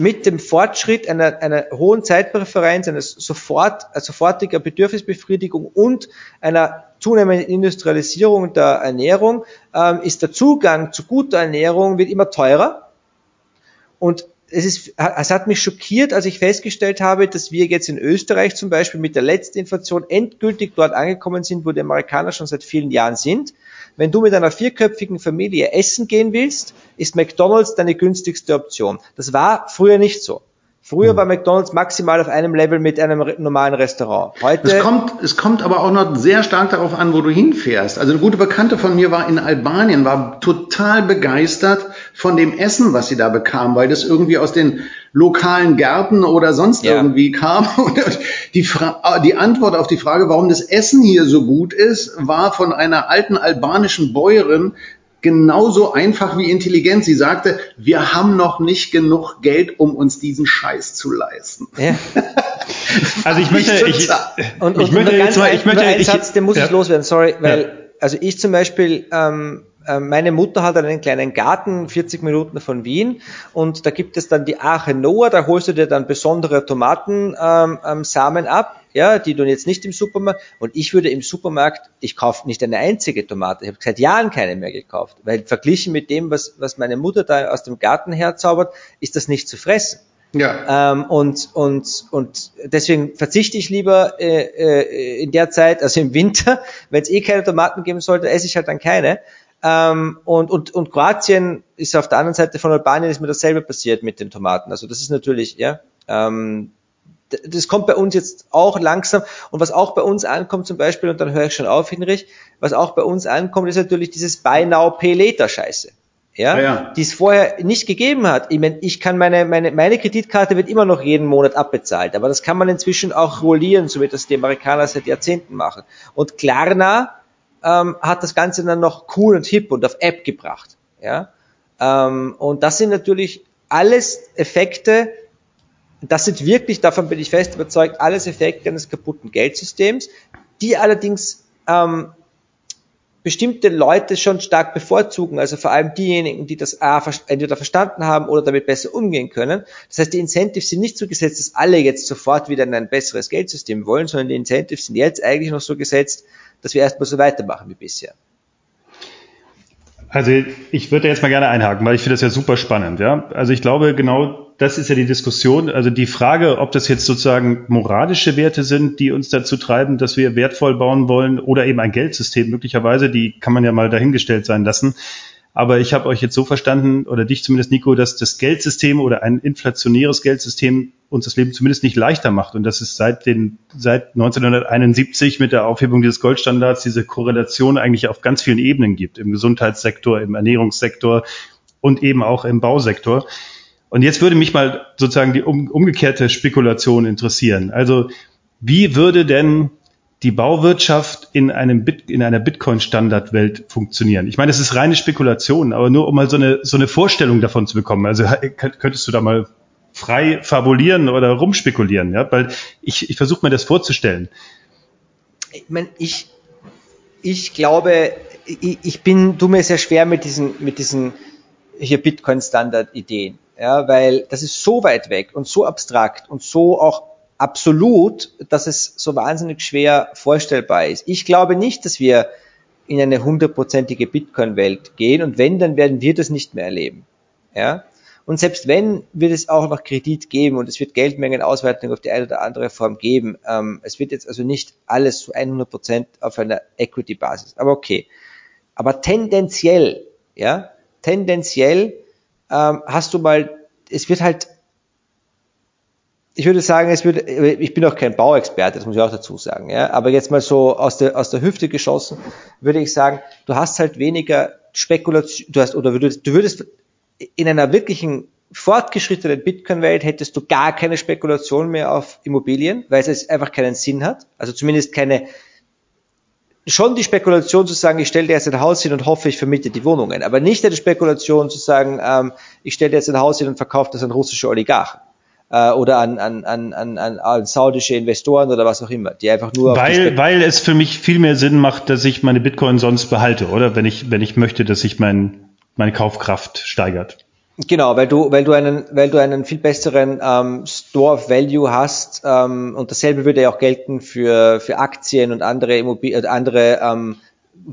mit dem Fortschritt einer, einer hohen Zeitpräferenz, einer sofort, sofortiger Bedürfnisbefriedigung und einer zunehmenden Industrialisierung der Ernährung ähm, ist der Zugang zu guter Ernährung wird immer teurer und es, ist, es hat mich schockiert, als ich festgestellt habe, dass wir jetzt in Österreich zum Beispiel mit der letzten Inflation endgültig dort angekommen sind, wo die Amerikaner schon seit vielen Jahren sind. Wenn du mit einer vierköpfigen Familie essen gehen willst, ist McDonald's deine günstigste Option. Das war früher nicht so. Früher hm. war McDonald's maximal auf einem Level mit einem normalen Restaurant. Heute es kommt, es kommt aber auch noch sehr stark darauf an, wo du hinfährst. Also eine gute Bekannte von mir war in Albanien, war total begeistert von dem Essen, was sie da bekam, weil das irgendwie aus den lokalen Gärten oder sonst ja. irgendwie kam. Und die, Fra die Antwort auf die Frage, warum das Essen hier so gut ist, war von einer alten albanischen Bäuerin, genauso einfach wie intelligent. Sie sagte, wir haben noch nicht genug Geld, um uns diesen Scheiß zu leisten. Ja. also ich möchte, ich, und, und, ich möchte jetzt mal, ich möchte, einen Satz, den muss ja. ich loswerden, sorry, weil, ja. also ich zum Beispiel, ähm, äh, meine Mutter hat einen kleinen Garten, 40 Minuten von Wien, und da gibt es dann die Arche Noah, da holst du dir dann besondere Tomatensamen ähm, ähm, ab ja, die du jetzt nicht im Supermarkt, und ich würde im Supermarkt, ich kaufe nicht eine einzige Tomate, ich habe seit Jahren keine mehr gekauft, weil verglichen mit dem, was, was meine Mutter da aus dem Garten herzaubert, ist das nicht zu fressen. Ja. Ähm, und, und, und deswegen verzichte ich lieber äh, äh, in der Zeit, also im Winter, wenn es eh keine Tomaten geben sollte, esse ich halt dann keine. Ähm, und, und, und Kroatien ist auf der anderen Seite von Albanien ist mir dasselbe passiert mit den Tomaten. Also das ist natürlich, ja, ähm, das kommt bei uns jetzt auch langsam. Und was auch bei uns ankommt zum Beispiel, und dann höre ich schon auf, Hinrich, was auch bei uns ankommt, ist natürlich dieses Buy Now Pay Later Scheiße. Ja, ja, ja. die es vorher nicht gegeben hat. Ich, mein, ich kann meine, meine, meine Kreditkarte wird immer noch jeden Monat abbezahlt, aber das kann man inzwischen auch rollieren, so wie das die Amerikaner seit Jahrzehnten machen. Und Klarna ähm, hat das Ganze dann noch cool und hip und auf App gebracht. Ja, ähm, und das sind natürlich alles Effekte, das sind wirklich, davon bin ich fest überzeugt, alles Effekte eines kaputten Geldsystems, die allerdings ähm, bestimmte Leute schon stark bevorzugen, also vor allem diejenigen, die das A, entweder verstanden haben oder damit besser umgehen können. Das heißt, die Incentives sind nicht so gesetzt, dass alle jetzt sofort wieder in ein besseres Geldsystem wollen, sondern die Incentives sind jetzt eigentlich noch so gesetzt, dass wir erstmal so weitermachen wie bisher. Also ich würde jetzt mal gerne einhaken, weil ich finde das ja super spannend. Ja? Also ich glaube, genau das ist ja die Diskussion. Also die Frage, ob das jetzt sozusagen moralische Werte sind, die uns dazu treiben, dass wir wertvoll bauen wollen oder eben ein Geldsystem möglicherweise, die kann man ja mal dahingestellt sein lassen. Aber ich habe euch jetzt so verstanden, oder dich zumindest, Nico, dass das Geldsystem oder ein inflationäres Geldsystem uns das Leben zumindest nicht leichter macht und dass es seit, den, seit 1971 mit der Aufhebung dieses Goldstandards diese Korrelation eigentlich auf ganz vielen Ebenen gibt, im Gesundheitssektor, im Ernährungssektor und eben auch im Bausektor. Und jetzt würde mich mal sozusagen die um, umgekehrte Spekulation interessieren. Also wie würde denn die Bauwirtschaft in einem Bit, in einer Bitcoin-Standardwelt funktionieren? Ich meine, es ist reine Spekulation, aber nur um mal so eine, so eine Vorstellung davon zu bekommen. Also könntest du da mal frei fabulieren oder rumspekulieren, ja? Weil ich, ich versuche mir das vorzustellen. Ich meine, ich, ich glaube, ich, ich bin, tu mir sehr schwer mit diesen, mit diesen hier Bitcoin-Standard-Ideen, ja, weil das ist so weit weg und so abstrakt und so auch absolut, dass es so wahnsinnig schwer vorstellbar ist. Ich glaube nicht, dass wir in eine hundertprozentige Bitcoin-Welt gehen und wenn, dann werden wir das nicht mehr erleben. Ja? Und selbst wenn, wird es auch noch Kredit geben und es wird Geldmengenausweitung auf die eine oder andere Form geben. Ähm, es wird jetzt also nicht alles zu 100 Prozent auf einer Equity-Basis. Aber okay. Aber tendenziell, ja, tendenziell ähm, hast du mal, es wird halt, ich würde sagen, es wird, ich bin auch kein Bauexperte, das muss ich auch dazu sagen, ja, aber jetzt mal so aus der, aus der Hüfte geschossen, würde ich sagen, du hast halt weniger Spekulation, du hast, oder würdest, du würdest in einer wirklichen fortgeschrittenen Bitcoin-Welt hättest du gar keine Spekulation mehr auf Immobilien, weil es einfach keinen Sinn hat. Also zumindest keine, schon die Spekulation zu sagen, ich stelle dir jetzt ein Haus hin und hoffe, ich vermiete die Wohnungen, aber nicht die Spekulation zu sagen, ähm, ich stelle dir jetzt ein Haus hin und verkaufe das an russische Oligarchen äh, oder an, an, an, an, an saudische Investoren oder was auch immer, die einfach nur weil weil es für mich viel mehr Sinn macht, dass ich meine Bitcoin sonst behalte, oder wenn ich wenn ich möchte, dass ich mein meine Kaufkraft steigert. Genau, weil du, weil du einen, weil du einen viel besseren ähm, Store of Value hast ähm, und dasselbe würde ja auch gelten für für Aktien und andere Immobilien, äh, andere ähm,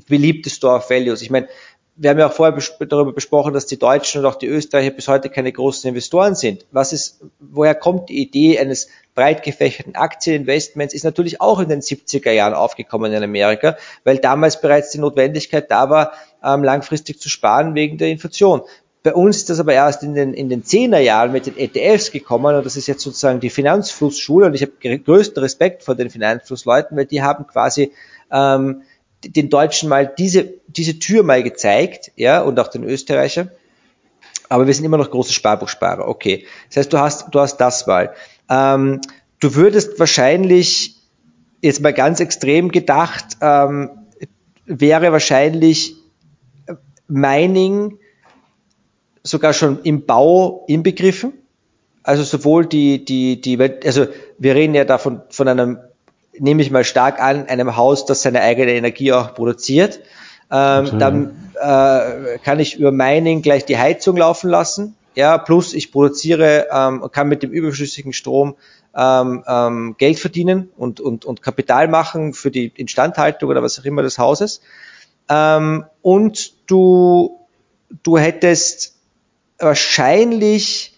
beliebte Store of Values. Ich meine, wir haben ja auch vorher darüber besprochen, dass die Deutschen und auch die Österreicher bis heute keine großen Investoren sind. Was ist, woher kommt die Idee eines breit gefächerten Aktieninvestments? Ist natürlich auch in den 70er Jahren aufgekommen in Amerika, weil damals bereits die Notwendigkeit da war, ähm, langfristig zu sparen wegen der Inflation. Bei uns ist das aber erst in den, in den 10er Jahren mit den ETFs gekommen und das ist jetzt sozusagen die Finanzflussschule und ich habe größten Respekt vor den Finanzflussleuten, weil die haben quasi ähm, den Deutschen mal diese, diese Tür mal gezeigt, ja, und auch den Österreicher. Aber wir sind immer noch große Sparbuchsparer. Okay. Das heißt, du hast, du hast das mal. Ähm, du würdest wahrscheinlich, jetzt mal ganz extrem gedacht, ähm, wäre wahrscheinlich Mining sogar schon im Bau inbegriffen. Also sowohl die, die, die, also wir reden ja davon von einem nehme ich mal stark an, einem Haus, das seine eigene Energie auch produziert. Ähm, dann äh, kann ich über Mining gleich die Heizung laufen lassen. Ja, plus ich produziere, ähm, kann mit dem überschüssigen Strom ähm, ähm, Geld verdienen und, und, und Kapital machen für die Instandhaltung oder was auch immer des Hauses. Ähm, und du, du hättest wahrscheinlich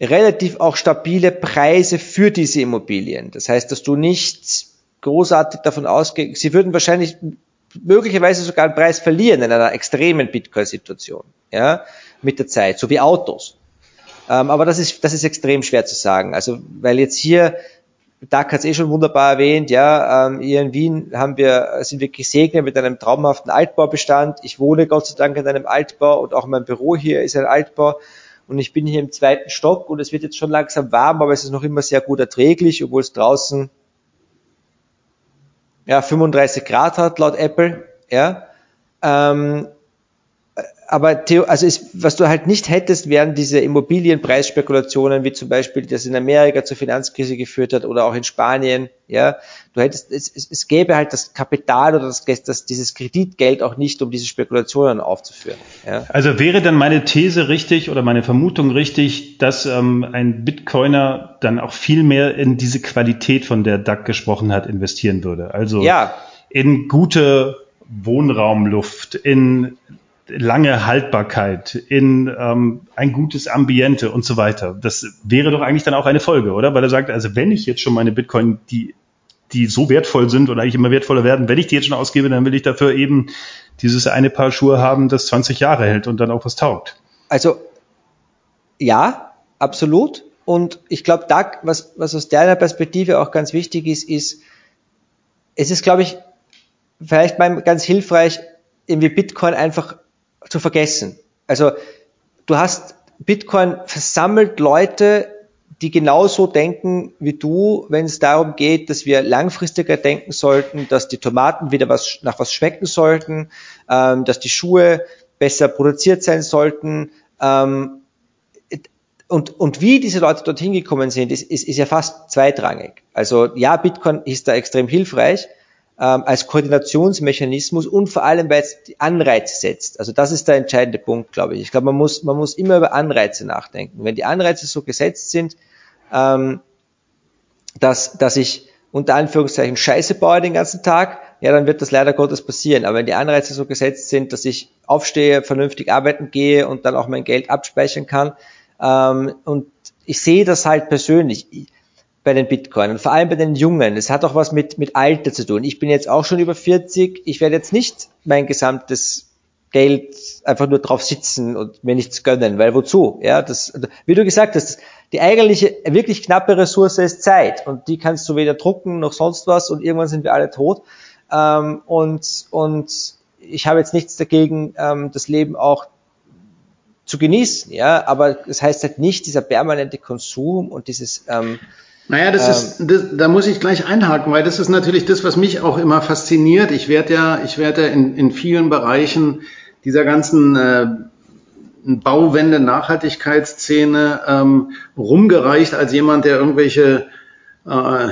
relativ auch stabile Preise für diese Immobilien. Das heißt, dass du nicht großartig davon ausgehst, sie würden wahrscheinlich möglicherweise sogar einen Preis verlieren in einer extremen Bitcoin-Situation, ja, mit der Zeit, so wie Autos. Ähm, aber das ist, das ist extrem schwer zu sagen. Also, weil jetzt hier, DAC hat es eh schon wunderbar erwähnt, ja, ähm, hier in Wien haben wir, sind wir gesegnet mit einem traumhaften Altbaubestand. Ich wohne Gott sei Dank in einem Altbau und auch mein Büro hier ist ein Altbau und ich bin hier im zweiten Stock und es wird jetzt schon langsam warm, aber es ist noch immer sehr gut erträglich, obwohl es draußen ja 35 Grad hat laut Apple. Ja, ähm, aber Theo, also ist, was du halt nicht hättest, wären diese Immobilienpreisspekulationen, wie zum Beispiel das in Amerika zur Finanzkrise geführt hat oder auch in Spanien. Ja, du hättest, es, es, es gäbe halt das Kapital oder das, das, dieses Kreditgeld auch nicht, um diese Spekulationen aufzuführen. Ja? Also wäre dann meine These richtig oder meine Vermutung richtig, dass ähm, ein Bitcoiner dann auch viel mehr in diese Qualität, von der Doug gesprochen hat, investieren würde. Also ja. in gute Wohnraumluft, in lange Haltbarkeit, in ähm, ein gutes Ambiente und so weiter. Das wäre doch eigentlich dann auch eine Folge, oder? Weil er sagt, also wenn ich jetzt schon meine Bitcoin, die, die so wertvoll sind und eigentlich immer wertvoller werden, wenn ich die jetzt schon ausgebe, dann will ich dafür eben dieses eine Paar Schuhe haben, das 20 Jahre hält und dann auch was taugt. Also ja, absolut. Und ich glaube, da, was, was aus deiner Perspektive auch ganz wichtig ist, ist, es ist, glaube ich, vielleicht mal ganz hilfreich, irgendwie Bitcoin einfach zu vergessen. Also du hast Bitcoin versammelt Leute, die genauso denken wie du, wenn es darum geht, dass wir langfristiger denken sollten, dass die Tomaten wieder was nach was schmecken sollten, ähm, dass die Schuhe besser produziert sein sollten. Ähm, und, und wie diese Leute dorthin gekommen sind, ist, ist, ist ja fast zweitrangig. Also ja, Bitcoin ist da extrem hilfreich, ähm, als Koordinationsmechanismus und vor allem, weil es Anreize setzt. Also das ist der entscheidende Punkt, glaube ich. Ich glaube, man muss, man muss immer über Anreize nachdenken. Wenn die Anreize so gesetzt sind, ähm, dass, dass ich unter Anführungszeichen Scheiße baue den ganzen Tag, ja, dann wird das leider Gottes passieren. Aber wenn die Anreize so gesetzt sind, dass ich aufstehe, vernünftig arbeiten gehe und dann auch mein Geld abspeichern kann, ähm, und ich sehe das halt persönlich bei den Bitcoin und vor allem bei den Jungen. Es hat auch was mit, mit Alter zu tun. Ich bin jetzt auch schon über 40. Ich werde jetzt nicht mein gesamtes Geld einfach nur drauf sitzen und mir nichts gönnen, weil wozu? Ja, das, wie du gesagt hast, die eigentliche, wirklich knappe Ressource ist Zeit und die kannst du weder drucken noch sonst was und irgendwann sind wir alle tot. Ähm, und, und ich habe jetzt nichts dagegen, ähm, das Leben auch zu genießen, ja, aber das heißt halt nicht dieser permanente Konsum und dieses ähm, naja, das ist, ähm. das, da muss ich gleich einhaken, weil das ist natürlich das, was mich auch immer fasziniert. Ich werde ja, ich werde ja in, in vielen Bereichen dieser ganzen äh, Bauwende, Nachhaltigkeitsszene ähm, rumgereicht als jemand, der irgendwelche äh,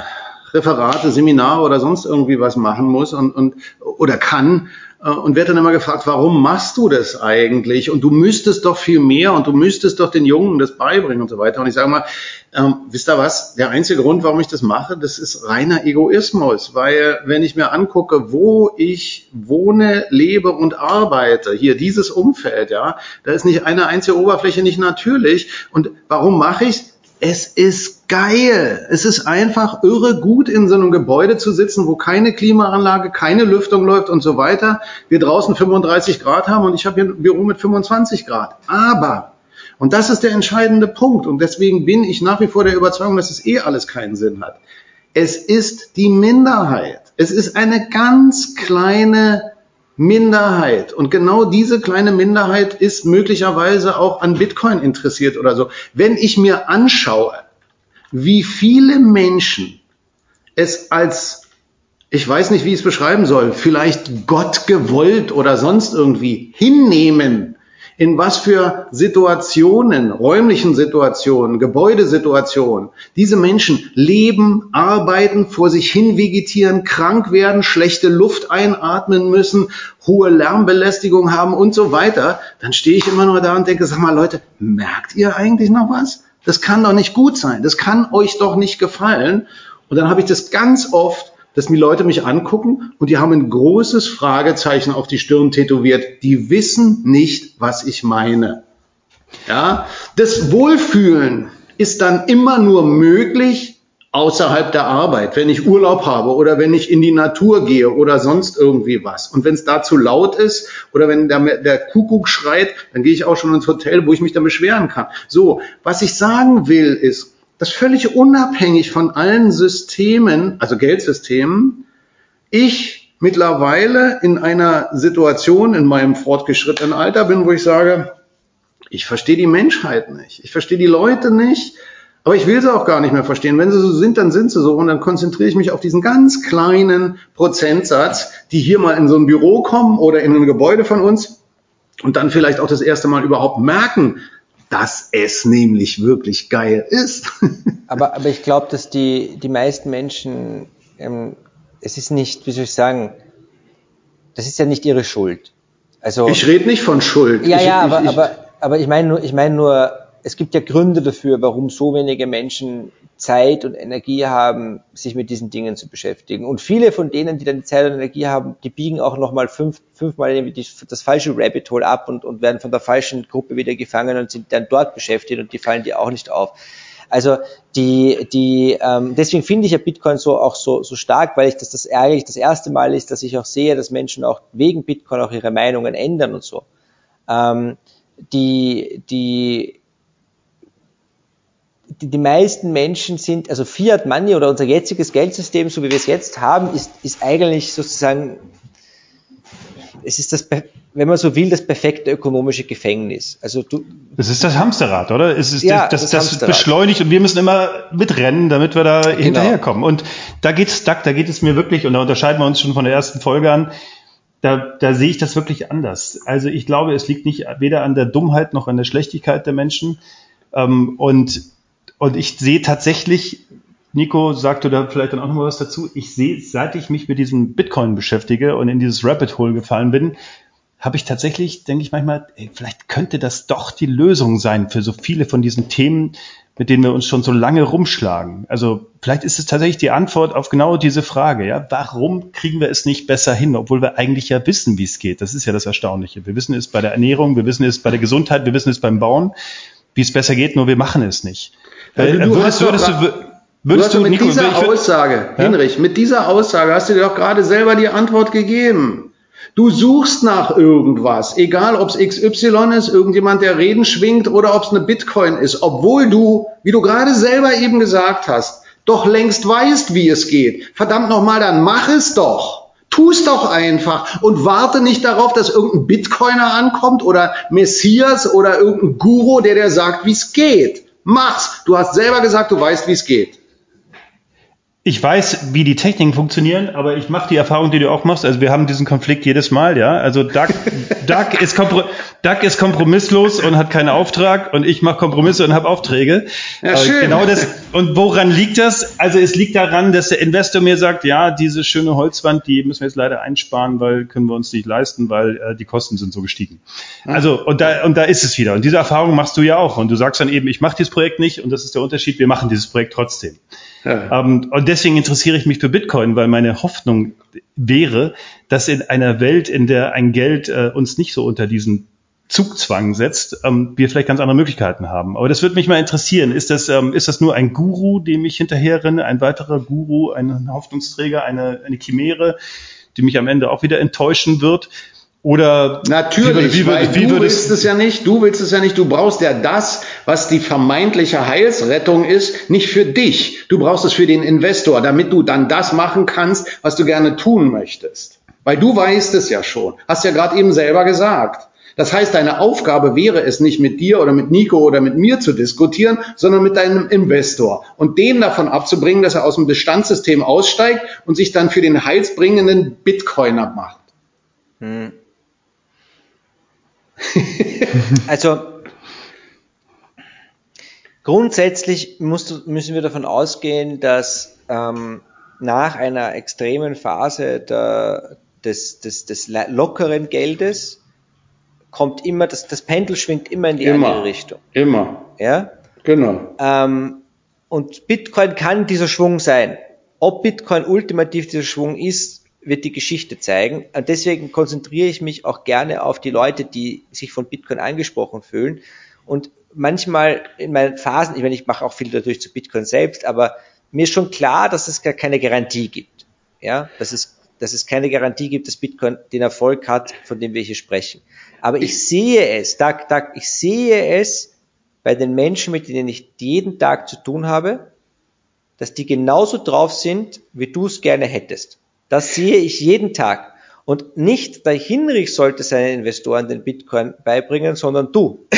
Referate, Seminare oder sonst irgendwie was machen muss und, und oder kann. Äh, und werde dann immer gefragt, warum machst du das eigentlich? Und du müsstest doch viel mehr und du müsstest doch den Jungen das beibringen und so weiter. Und ich sage mal, ähm, wisst ihr was? Der einzige Grund, warum ich das mache, das ist reiner Egoismus, weil wenn ich mir angucke, wo ich wohne, lebe und arbeite, hier dieses Umfeld, ja, da ist nicht eine einzige Oberfläche nicht natürlich. Und warum mache ich es ist geil. Es ist einfach irre gut, in so einem Gebäude zu sitzen, wo keine Klimaanlage, keine Lüftung läuft und so weiter. Wir draußen 35 Grad haben und ich habe hier ein Büro mit 25 Grad. Aber, und das ist der entscheidende Punkt, und deswegen bin ich nach wie vor der Überzeugung, dass es eh alles keinen Sinn hat. Es ist die Minderheit. Es ist eine ganz kleine Minderheit. Und genau diese kleine Minderheit ist möglicherweise auch an Bitcoin interessiert oder so. Wenn ich mir anschaue, wie viele Menschen es als, ich weiß nicht, wie ich es beschreiben soll, vielleicht Gott gewollt oder sonst irgendwie hinnehmen, in was für Situationen, räumlichen Situationen, Gebäudesituationen diese Menschen leben, arbeiten, vor sich hin vegetieren, krank werden, schlechte Luft einatmen müssen, hohe Lärmbelästigung haben und so weiter, dann stehe ich immer nur da und denke, sag mal Leute, merkt ihr eigentlich noch was? Das kann doch nicht gut sein. Das kann euch doch nicht gefallen. Und dann habe ich das ganz oft dass die Leute mich angucken und die haben ein großes Fragezeichen auf die Stirn tätowiert. Die wissen nicht, was ich meine. Ja, das Wohlfühlen ist dann immer nur möglich außerhalb der Arbeit, wenn ich Urlaub habe oder wenn ich in die Natur gehe oder sonst irgendwie was. Und wenn es da zu laut ist oder wenn der, der Kuckuck schreit, dann gehe ich auch schon ins Hotel, wo ich mich dann beschweren kann. So, was ich sagen will ist, dass völlig unabhängig von allen Systemen, also Geldsystemen, ich mittlerweile in einer Situation in meinem fortgeschrittenen Alter bin, wo ich sage, ich verstehe die Menschheit nicht, ich verstehe die Leute nicht, aber ich will sie auch gar nicht mehr verstehen. Wenn sie so sind, dann sind sie so und dann konzentriere ich mich auf diesen ganz kleinen Prozentsatz, die hier mal in so ein Büro kommen oder in ein Gebäude von uns und dann vielleicht auch das erste Mal überhaupt merken, dass es nämlich wirklich geil ist. aber, aber ich glaube, dass die, die meisten Menschen, ähm, es ist nicht, wie soll ich sagen, das ist ja nicht ihre Schuld. Also, ich rede nicht von Schuld. Ja, ich, ja, aber, ich, aber, aber ich meine nur, ich meine nur, es gibt ja Gründe dafür, warum so wenige Menschen Zeit und Energie haben, sich mit diesen Dingen zu beschäftigen. Und viele von denen, die dann die Zeit und Energie haben, die biegen auch nochmal fünf, fünfmal das falsche Rabbit Hole ab und, und werden von der falschen Gruppe wieder gefangen und sind dann dort beschäftigt und die fallen dir auch nicht auf. Also die, die, ähm, deswegen finde ich ja Bitcoin so auch so, so stark, weil ich das das eigentlich das erste Mal ist, dass ich auch sehe, dass Menschen auch wegen Bitcoin auch ihre Meinungen ändern und so. Ähm, die, die die, die meisten Menschen sind, also Fiat Money oder unser jetziges Geldsystem, so wie wir es jetzt haben, ist, ist eigentlich sozusagen, es ist das, wenn man so will, das perfekte ökonomische Gefängnis. Also du, es ist das Hamsterrad, oder? Es ist ja, das, das, das beschleunigt und wir müssen immer mitrennen, damit wir da genau. hinterherkommen. Und da geht's, da, da geht es mir wirklich, und da unterscheiden wir uns schon von der ersten Folge an, da, da sehe ich das wirklich anders. Also ich glaube, es liegt nicht weder an der Dummheit noch an der Schlechtigkeit der Menschen. Ähm, und und ich sehe tatsächlich, Nico sagte da vielleicht dann auch noch mal was dazu, ich sehe, seit ich mich mit diesem Bitcoin beschäftige und in dieses Rabbit Hole gefallen bin, habe ich tatsächlich, denke ich manchmal, ey, vielleicht könnte das doch die Lösung sein für so viele von diesen Themen, mit denen wir uns schon so lange rumschlagen. Also vielleicht ist es tatsächlich die Antwort auf genau diese Frage, ja, warum kriegen wir es nicht besser hin, obwohl wir eigentlich ja wissen, wie es geht. Das ist ja das Erstaunliche. Wir wissen es bei der Ernährung, wir wissen es bei der Gesundheit, wir wissen es beim Bauen, wie es besser geht, nur wir machen es nicht. Weil, du, würdest, würdest, du, würdest du, du mit Nico, dieser Aussage, ja? Hinrich, mit dieser Aussage hast du dir doch gerade selber die Antwort gegeben. Du suchst nach irgendwas, egal ob es XY ist, irgendjemand, der Reden schwingt oder ob es eine Bitcoin ist, obwohl du, wie du gerade selber eben gesagt hast, doch längst weißt, wie es geht. Verdammt nochmal, dann mach es doch. Tu es doch einfach und warte nicht darauf, dass irgendein Bitcoiner ankommt oder Messias oder irgendein Guru, der dir sagt, wie es geht. Mach's. Du hast selber gesagt, du weißt, wie es geht. Ich weiß, wie die Techniken funktionieren, aber ich mache die Erfahrung, die du auch machst. Also wir haben diesen Konflikt jedes Mal, ja. Also Doug, Doug, ist, Doug ist kompromisslos und hat keinen Auftrag und ich mache Kompromisse und habe Aufträge. Ja, schön. Genau das. Und woran liegt das? Also es liegt daran, dass der Investor mir sagt, ja, diese schöne Holzwand, die müssen wir jetzt leider einsparen, weil können wir uns nicht leisten, weil äh, die Kosten sind so gestiegen. Also und da und da ist es wieder. Und diese Erfahrung machst du ja auch. Und du sagst dann eben, ich mache dieses Projekt nicht und das ist der Unterschied. Wir machen dieses Projekt trotzdem. Ja. Ähm, und deswegen interessiere ich mich für Bitcoin, weil meine Hoffnung wäre, dass in einer Welt, in der ein Geld äh, uns nicht so unter diesen Zugzwang setzt, ähm, wir vielleicht ganz andere Möglichkeiten haben. Aber das würde mich mal interessieren. Ist das, ähm, ist das nur ein Guru, dem ich hinterherrenne, ein weiterer Guru, ein Hoffnungsträger, eine, eine Chimäre, die mich am Ende auch wieder enttäuschen wird? Oder natürlich, wie, wie, weil wie, du willst es ja nicht, du willst es ja nicht, du brauchst ja das, was die vermeintliche Heilsrettung ist, nicht für dich. Du brauchst es für den Investor, damit du dann das machen kannst, was du gerne tun möchtest. Weil du weißt es ja schon, hast ja gerade eben selber gesagt. Das heißt, deine Aufgabe wäre es nicht mit dir oder mit Nico oder mit mir zu diskutieren, sondern mit deinem Investor und den davon abzubringen, dass er aus dem Bestandssystem aussteigt und sich dann für den heilsbringenden Bitcoiner macht. Hm. also grundsätzlich musst, müssen wir davon ausgehen, dass ähm, nach einer extremen Phase der, des, des, des lockeren Geldes kommt immer, das, das Pendel schwingt immer in die immer, andere Richtung. Immer. Ja? Genau. Ähm, und Bitcoin kann dieser Schwung sein. Ob Bitcoin ultimativ dieser Schwung ist, wird die Geschichte zeigen. Und deswegen konzentriere ich mich auch gerne auf die Leute, die sich von Bitcoin angesprochen fühlen. Und manchmal in meinen Phasen, ich meine, ich mache auch viel dadurch zu Bitcoin selbst, aber mir ist schon klar, dass es gar keine Garantie gibt. Ja, dass es, dass es keine Garantie gibt, dass Bitcoin den Erfolg hat, von dem wir hier sprechen. Aber ich sehe es, Tag, Tag, ich sehe es bei den Menschen, mit denen ich jeden Tag zu tun habe, dass die genauso drauf sind, wie du es gerne hättest. Das sehe ich jeden Tag. Und nicht der Hinrich sollte seinen Investoren den Bitcoin beibringen, sondern du.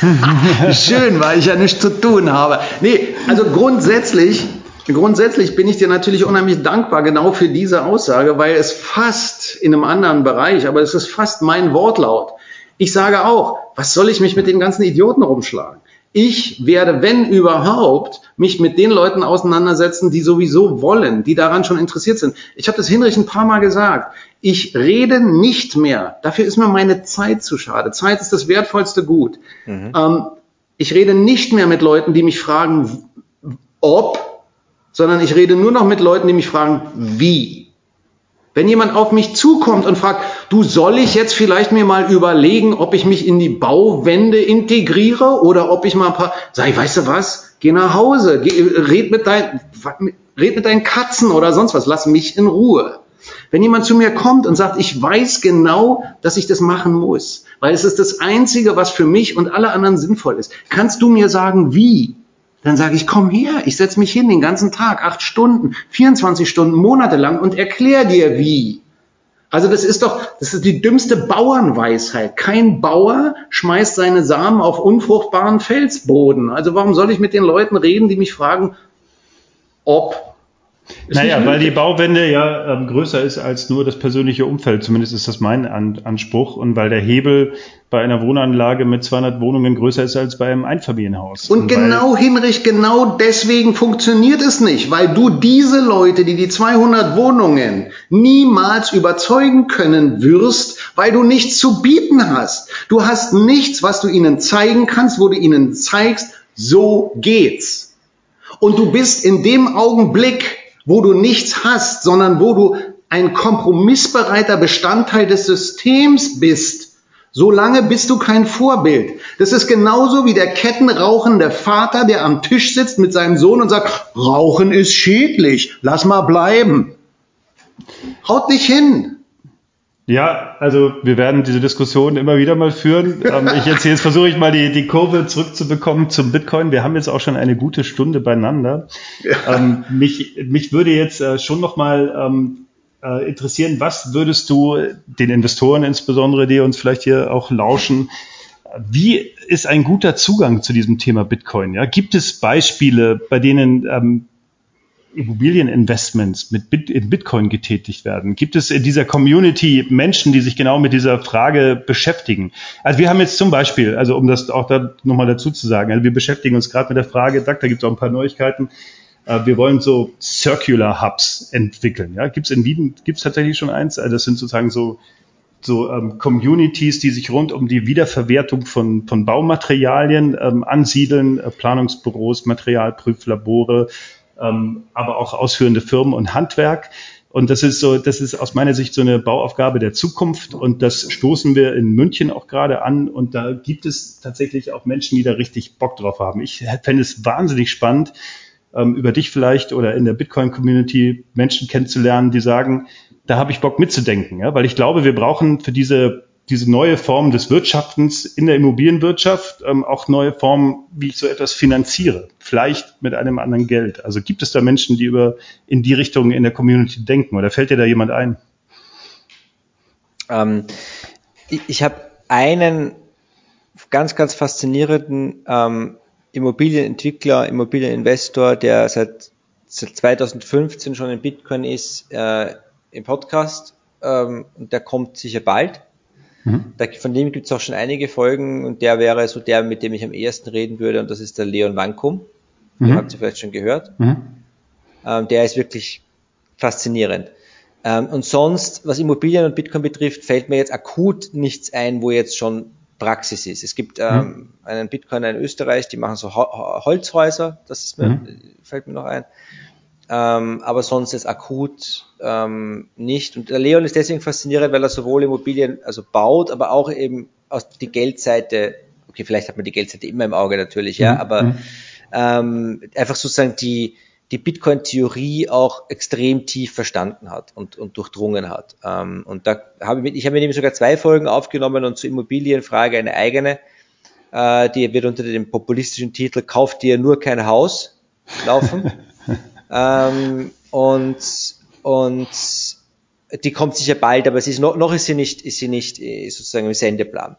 Schön, weil ich ja nichts zu tun habe. Nee, also grundsätzlich, grundsätzlich bin ich dir natürlich unheimlich dankbar genau für diese Aussage, weil es fast in einem anderen Bereich, aber es ist fast mein Wortlaut. Ich sage auch, was soll ich mich mit den ganzen Idioten rumschlagen? Ich werde, wenn überhaupt, mich mit den Leuten auseinandersetzen, die sowieso wollen, die daran schon interessiert sind. Ich habe das Hinrich ein paar Mal gesagt. Ich rede nicht mehr. Dafür ist mir meine Zeit zu schade. Zeit ist das wertvollste Gut. Mhm. Ähm, ich rede nicht mehr mit Leuten, die mich fragen, ob, sondern ich rede nur noch mit Leuten, die mich fragen, wie. Wenn jemand auf mich zukommt und fragt, du soll ich jetzt vielleicht mir mal überlegen, ob ich mich in die Bauwände integriere oder ob ich mal ein paar, sag weißt du was, geh nach Hause, geh, red mit deinen, red mit deinen Katzen oder sonst was, lass mich in Ruhe. Wenn jemand zu mir kommt und sagt, ich weiß genau, dass ich das machen muss, weil es ist das Einzige, was für mich und alle anderen sinnvoll ist, kannst du mir sagen, wie? Dann sage ich, komm her, ich setze mich hin den ganzen Tag, acht Stunden, 24 Stunden, monatelang und erklär dir wie. Also das ist doch, das ist die dümmste Bauernweisheit. Kein Bauer schmeißt seine Samen auf unfruchtbaren Felsboden. Also warum soll ich mit den Leuten reden, die mich fragen, ob ist naja, weil die Bauwende ja ähm, größer ist als nur das persönliche Umfeld. Zumindest ist das mein An Anspruch. Und weil der Hebel bei einer Wohnanlage mit 200 Wohnungen größer ist als bei einem Einfamilienhaus. Und, und genau, Hinrich, genau deswegen funktioniert es nicht, weil du diese Leute, die die 200 Wohnungen niemals überzeugen können wirst, weil du nichts zu bieten hast. Du hast nichts, was du ihnen zeigen kannst, wo du ihnen zeigst, so geht's. Und du bist in dem Augenblick, wo du nichts hast, sondern wo du ein kompromissbereiter Bestandteil des Systems bist, solange bist du kein Vorbild. Das ist genauso wie der kettenrauchende Vater, der am Tisch sitzt mit seinem Sohn und sagt, Rauchen ist schädlich, lass mal bleiben. Haut nicht hin. Ja, also wir werden diese Diskussion immer wieder mal führen. Ähm, ich jetzt, jetzt versuche ich mal die, die Kurve zurückzubekommen zum Bitcoin. Wir haben jetzt auch schon eine gute Stunde beieinander. Ja. Ähm, mich, mich würde jetzt äh, schon noch mal ähm, äh, interessieren, was würdest du den Investoren insbesondere, die uns vielleicht hier auch lauschen, wie ist ein guter Zugang zu diesem Thema Bitcoin? Ja? Gibt es Beispiele, bei denen ähm, Immobilieninvestments mit Bit in Bitcoin getätigt werden? Gibt es in dieser Community Menschen, die sich genau mit dieser Frage beschäftigen? Also wir haben jetzt zum Beispiel, also um das auch da nochmal dazu zu sagen, also wir beschäftigen uns gerade mit der Frage, da gibt es auch ein paar Neuigkeiten. Äh, wir wollen so Circular Hubs entwickeln. Ja, gibt es in Wien gibt es tatsächlich schon eins? Also das sind sozusagen so so ähm, Communities, die sich rund um die Wiederverwertung von, von Baumaterialien ähm, ansiedeln, äh, Planungsbüros, Materialprüflabore, ähm, aber auch ausführende Firmen und Handwerk. Und das ist so, das ist aus meiner Sicht so eine Bauaufgabe der Zukunft. Und das stoßen wir in München auch gerade an. Und da gibt es tatsächlich auch Menschen, die da richtig Bock drauf haben. Ich fände es wahnsinnig spannend, ähm, über dich vielleicht oder in der Bitcoin-Community Menschen kennenzulernen, die sagen, da habe ich Bock mitzudenken, ja? weil ich glaube, wir brauchen für diese diese neue Form des Wirtschaftens in der Immobilienwirtschaft ähm, auch neue Formen, wie ich so etwas finanziere, vielleicht mit einem anderen Geld. Also gibt es da Menschen, die über in die Richtung in der Community denken oder fällt dir da jemand ein? Ähm, ich ich habe einen ganz, ganz faszinierenden ähm, Immobilienentwickler, Immobilieninvestor, der seit, seit 2015 schon in Bitcoin ist, äh, im Podcast ähm, und der kommt sicher bald. Mhm. Da, von dem gibt es auch schon einige Folgen und der wäre so der, mit dem ich am ehesten reden würde und das ist der Leon Wankum. Mhm. Den habt ihr vielleicht schon gehört. Mhm. Ähm, der ist wirklich faszinierend. Ähm, und sonst, was Immobilien und Bitcoin betrifft, fällt mir jetzt akut nichts ein, wo jetzt schon Praxis ist. Es gibt ähm, mhm. einen Bitcoiner in Österreich, die machen so Ho Holzhäuser, das ist mir, mhm. fällt mir noch ein ähm, aber sonst ist akut ähm, nicht. Und der Leon ist deswegen faszinierend, weil er sowohl Immobilien also baut, aber auch eben aus die Geldseite, okay, vielleicht hat man die Geldseite immer im Auge natürlich, ja, mhm. aber mhm. ähm, einfach sozusagen die, die Bitcoin-Theorie auch extrem tief verstanden hat und, und durchdrungen hat. Ähm, und da habe ich, ich habe mit ihm sogar zwei Folgen aufgenommen und zur Immobilienfrage eine eigene, äh, die wird unter dem populistischen Titel Kauft dir nur kein Haus laufen. Ähm, und, und die kommt sicher bald, aber es ist noch, noch ist sie nicht, ist sie nicht äh, sozusagen im Sendeplan.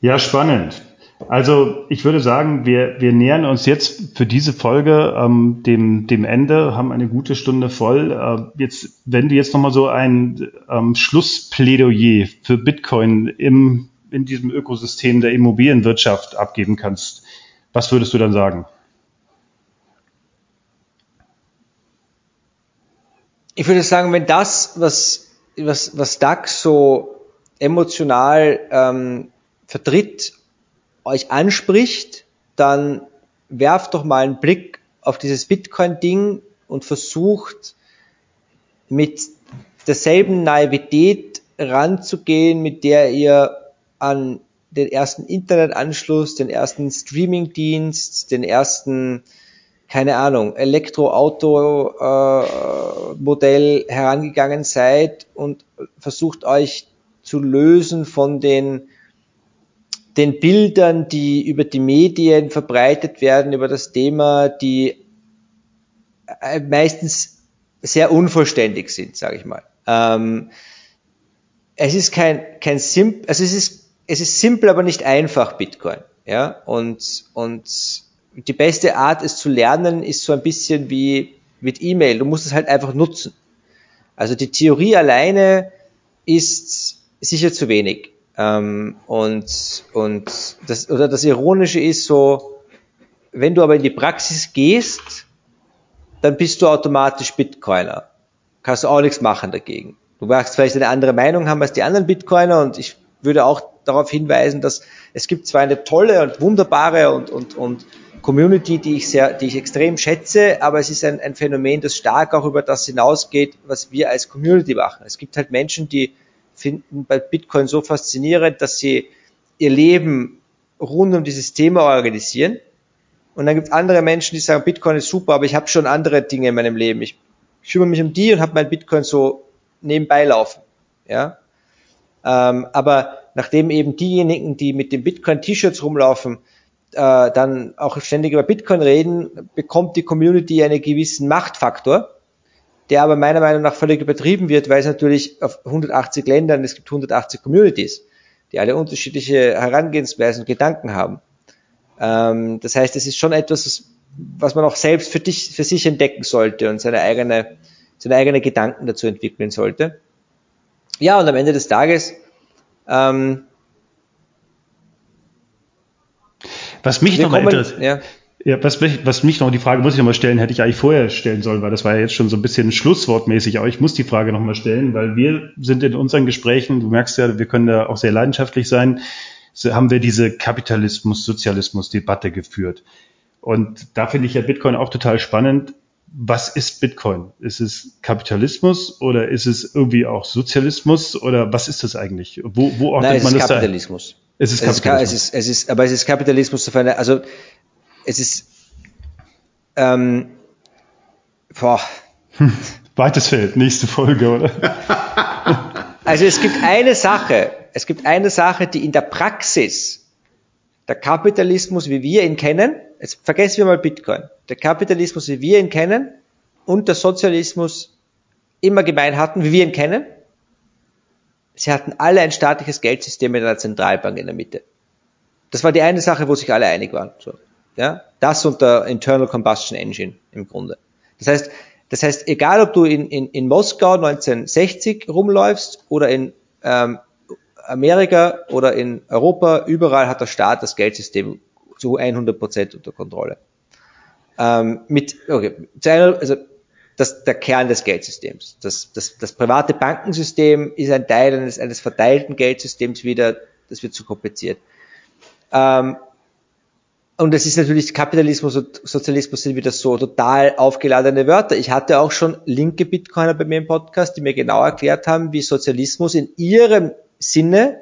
Ja, spannend. Also ich würde sagen, wir, wir nähern uns jetzt für diese Folge ähm, dem, dem Ende, haben eine gute Stunde voll. Äh, jetzt, wenn du jetzt nochmal so ein ähm, Schlussplädoyer für Bitcoin im, in diesem Ökosystem der Immobilienwirtschaft abgeben kannst, was würdest du dann sagen? Ich würde sagen, wenn das, was, was, was DAX so emotional ähm, vertritt, euch anspricht, dann werft doch mal einen Blick auf dieses Bitcoin-Ding und versucht mit derselben Naivität ranzugehen, mit der ihr an den ersten Internetanschluss, den ersten Streaming-Dienst, den ersten keine Ahnung, Elektroauto-Modell äh, herangegangen seid und versucht euch zu lösen von den, den Bildern, die über die Medien verbreitet werden, über das Thema, die äh, meistens sehr unvollständig sind, sage ich mal. Ähm, es ist kein, kein simpel, also es ist, es ist simpel, aber nicht einfach, Bitcoin. Ja, und, und die beste Art, es zu lernen, ist so ein bisschen wie mit E-Mail. Du musst es halt einfach nutzen. Also die Theorie alleine ist sicher zu wenig. Ähm, und, und das, oder das Ironische ist so, wenn du aber in die Praxis gehst, dann bist du automatisch Bitcoiner. Kannst du auch nichts machen dagegen. Du magst vielleicht eine andere Meinung haben als die anderen Bitcoiner und ich würde auch darauf hinweisen, dass es gibt zwar eine tolle und wunderbare und, und, und Community, die ich sehr, die ich extrem schätze, aber es ist ein, ein Phänomen, das stark auch über das hinausgeht, was wir als Community machen. Es gibt halt Menschen, die finden bei Bitcoin so faszinierend, dass sie ihr Leben rund um dieses Thema organisieren. Und dann gibt es andere Menschen, die sagen, Bitcoin ist super, aber ich habe schon andere Dinge in meinem Leben. Ich kümmere mich um die und habe mein Bitcoin so nebenbei laufen. Ja? Ähm, aber nachdem eben diejenigen, die mit den Bitcoin-T-Shirts rumlaufen, äh, dann auch ständig über Bitcoin reden, bekommt die Community einen gewissen Machtfaktor, der aber meiner Meinung nach völlig übertrieben wird, weil es natürlich auf 180 Ländern, es gibt 180 Communities, die alle unterschiedliche Herangehensweisen und Gedanken haben. Ähm, das heißt, es ist schon etwas, was man auch selbst für dich, für sich entdecken sollte und seine eigene, seine eigene Gedanken dazu entwickeln sollte. Ja, und am Ende des Tages, ähm, was mich noch mal interessiert, ja. Ja, was, was mich noch, die Frage muss ich noch mal stellen, hätte ich eigentlich vorher stellen sollen, weil das war ja jetzt schon so ein bisschen schlusswortmäßig, aber ich muss die Frage noch mal stellen, weil wir sind in unseren Gesprächen, du merkst ja, wir können da auch sehr leidenschaftlich sein, so haben wir diese Kapitalismus-Sozialismus-Debatte geführt. Und da finde ich ja Bitcoin auch total spannend. Was ist Bitcoin? Ist es Kapitalismus oder ist es irgendwie auch Sozialismus oder was ist das eigentlich? Wo, wo ordnet Nein, man das Kapitalismus. Da? Es ist Kapitalismus. Es ist, es ist, aber es ist Kapitalismus, also es ist, ähm, boah. Weites Feld, nächste Folge, oder? also es gibt eine Sache, es gibt eine Sache, die in der Praxis der Kapitalismus, wie wir ihn kennen, jetzt vergessen wir mal Bitcoin, der Kapitalismus, wie wir ihn kennen, und der Sozialismus immer gemein hatten, wie wir ihn kennen. Sie hatten alle ein staatliches Geldsystem mit einer Zentralbank in der Mitte. Das war die eine Sache, wo sich alle einig waren. So. Ja, das und der Internal Combustion Engine im Grunde. Das heißt, das heißt, egal ob du in, in, in Moskau 1960 rumläufst oder in ähm, Amerika oder in Europa, überall hat der Staat das Geldsystem zu 100 Prozent unter Kontrolle. Ähm, mit, okay, also das, der Kern des Geldsystems. Das, das, das private Bankensystem ist ein Teil eines, eines verteilten Geldsystems wieder, das wird zu kompliziert. Ähm, und es ist natürlich Kapitalismus und Sozialismus sind wieder so total aufgeladene Wörter. Ich hatte auch schon linke Bitcoiner bei mir im Podcast, die mir genau erklärt haben, wie Sozialismus in ihrem Sinne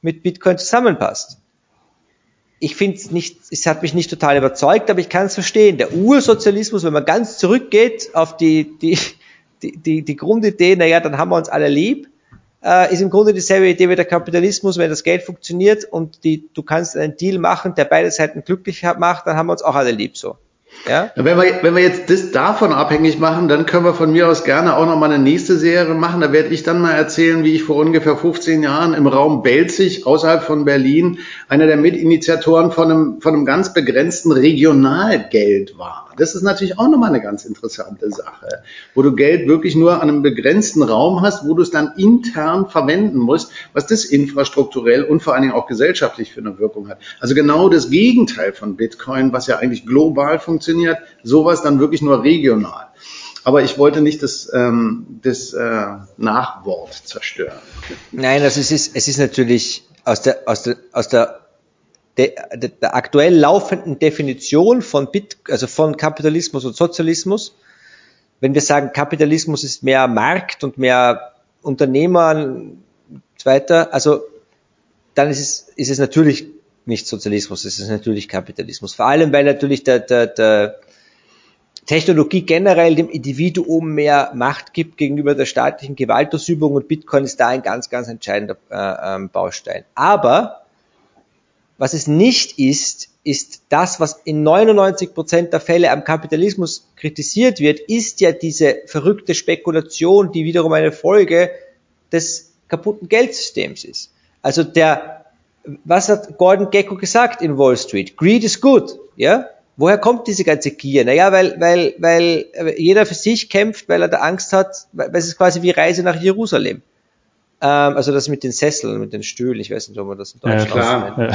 mit Bitcoin zusammenpasst. Ich finde es nicht, es hat mich nicht total überzeugt, aber ich kann es verstehen. Der Ursozialismus, wenn man ganz zurückgeht auf die, die, die, die, die Grundidee, naja, dann haben wir uns alle lieb, äh, ist im Grunde dieselbe Idee wie der Kapitalismus, wenn das Geld funktioniert und die, du kannst einen Deal machen, der beide Seiten glücklich macht, dann haben wir uns auch alle lieb so. Ja? Wenn, wir, wenn wir jetzt das davon abhängig machen, dann können wir von mir aus gerne auch noch mal eine nächste Serie machen. Da werde ich dann mal erzählen, wie ich vor ungefähr 15 Jahren im Raum Belzig außerhalb von Berlin einer der Mitinitiatoren von einem, von einem ganz begrenzten Regionalgeld war. Das ist natürlich auch nochmal eine ganz interessante Sache, wo du Geld wirklich nur an einem begrenzten Raum hast, wo du es dann intern verwenden musst, was das infrastrukturell und vor allen Dingen auch gesellschaftlich für eine Wirkung hat. Also genau das Gegenteil von Bitcoin, was ja eigentlich global funktioniert, sowas dann wirklich nur regional. Aber ich wollte nicht das, ähm, das äh, Nachwort zerstören. Nein, also es ist, es ist natürlich aus der, aus der, aus der der, der, der aktuell laufenden Definition von Bit, also von Kapitalismus und Sozialismus, wenn wir sagen, Kapitalismus ist mehr Markt und mehr Unternehmer und so weiter, also dann ist es, ist es natürlich nicht Sozialismus, es ist natürlich Kapitalismus. Vor allem, weil natürlich der, der, der Technologie generell dem Individuum mehr Macht gibt gegenüber der staatlichen Gewaltausübung und Bitcoin ist da ein ganz, ganz entscheidender äh, ähm, Baustein. Aber was es nicht ist, ist das, was in 99 Prozent der Fälle am Kapitalismus kritisiert wird, ist ja diese verrückte Spekulation, die wiederum eine Folge des kaputten Geldsystems ist. Also der, was hat Gordon Gecko gesagt in Wall Street? Greed is good, ja? Woher kommt diese ganze Gier? Naja, weil, weil, weil jeder für sich kämpft, weil er da Angst hat, weil es ist quasi wie Reise nach Jerusalem. Ähm, also das mit den Sesseln, mit den Stühlen, ich weiß nicht, ob man das in Deutsch ja, klar.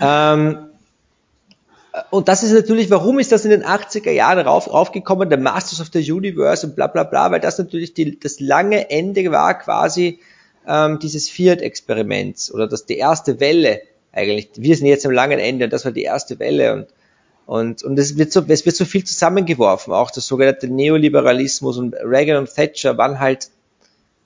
ähm, und das ist natürlich, warum ist das in den 80er Jahren rauf, raufgekommen, der Masters of the Universe und bla bla bla, weil das natürlich die, das lange Ende war quasi ähm, dieses Fiat-Experiments oder das die erste Welle eigentlich. Wir sind jetzt am langen Ende und das war die erste Welle und und, und es, wird so, es wird so viel zusammengeworfen, auch das sogenannte Neoliberalismus und Reagan und Thatcher waren halt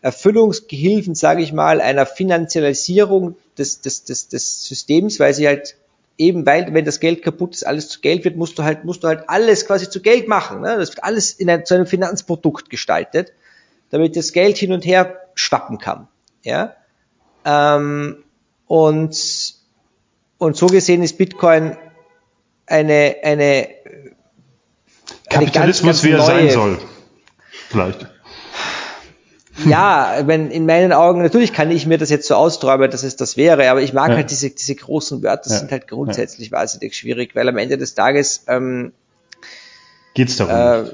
Erfüllungsgehilfen, sage ich mal, einer Finanzialisierung des, des, des, des Systems, weil sie halt eben, weil wenn das Geld kaputt ist, alles zu Geld wird, musst du halt, musst du halt alles quasi zu Geld machen. Ne? Das wird alles in ein, zu einem Finanzprodukt gestaltet, damit das Geld hin und her schwappen kann. Ja? Ähm, und, und so gesehen ist Bitcoin eine, eine, eine Kapitalismus, ganz, ganz wie er sein soll. Vielleicht. ja, wenn in meinen Augen, natürlich kann ich mir das jetzt so austräumen, dass es das wäre, aber ich mag ja. halt diese, diese großen Wörter, ja. sind halt grundsätzlich ja. wahnsinnig schwierig, weil am Ende des Tages, ähm, Geht's darum?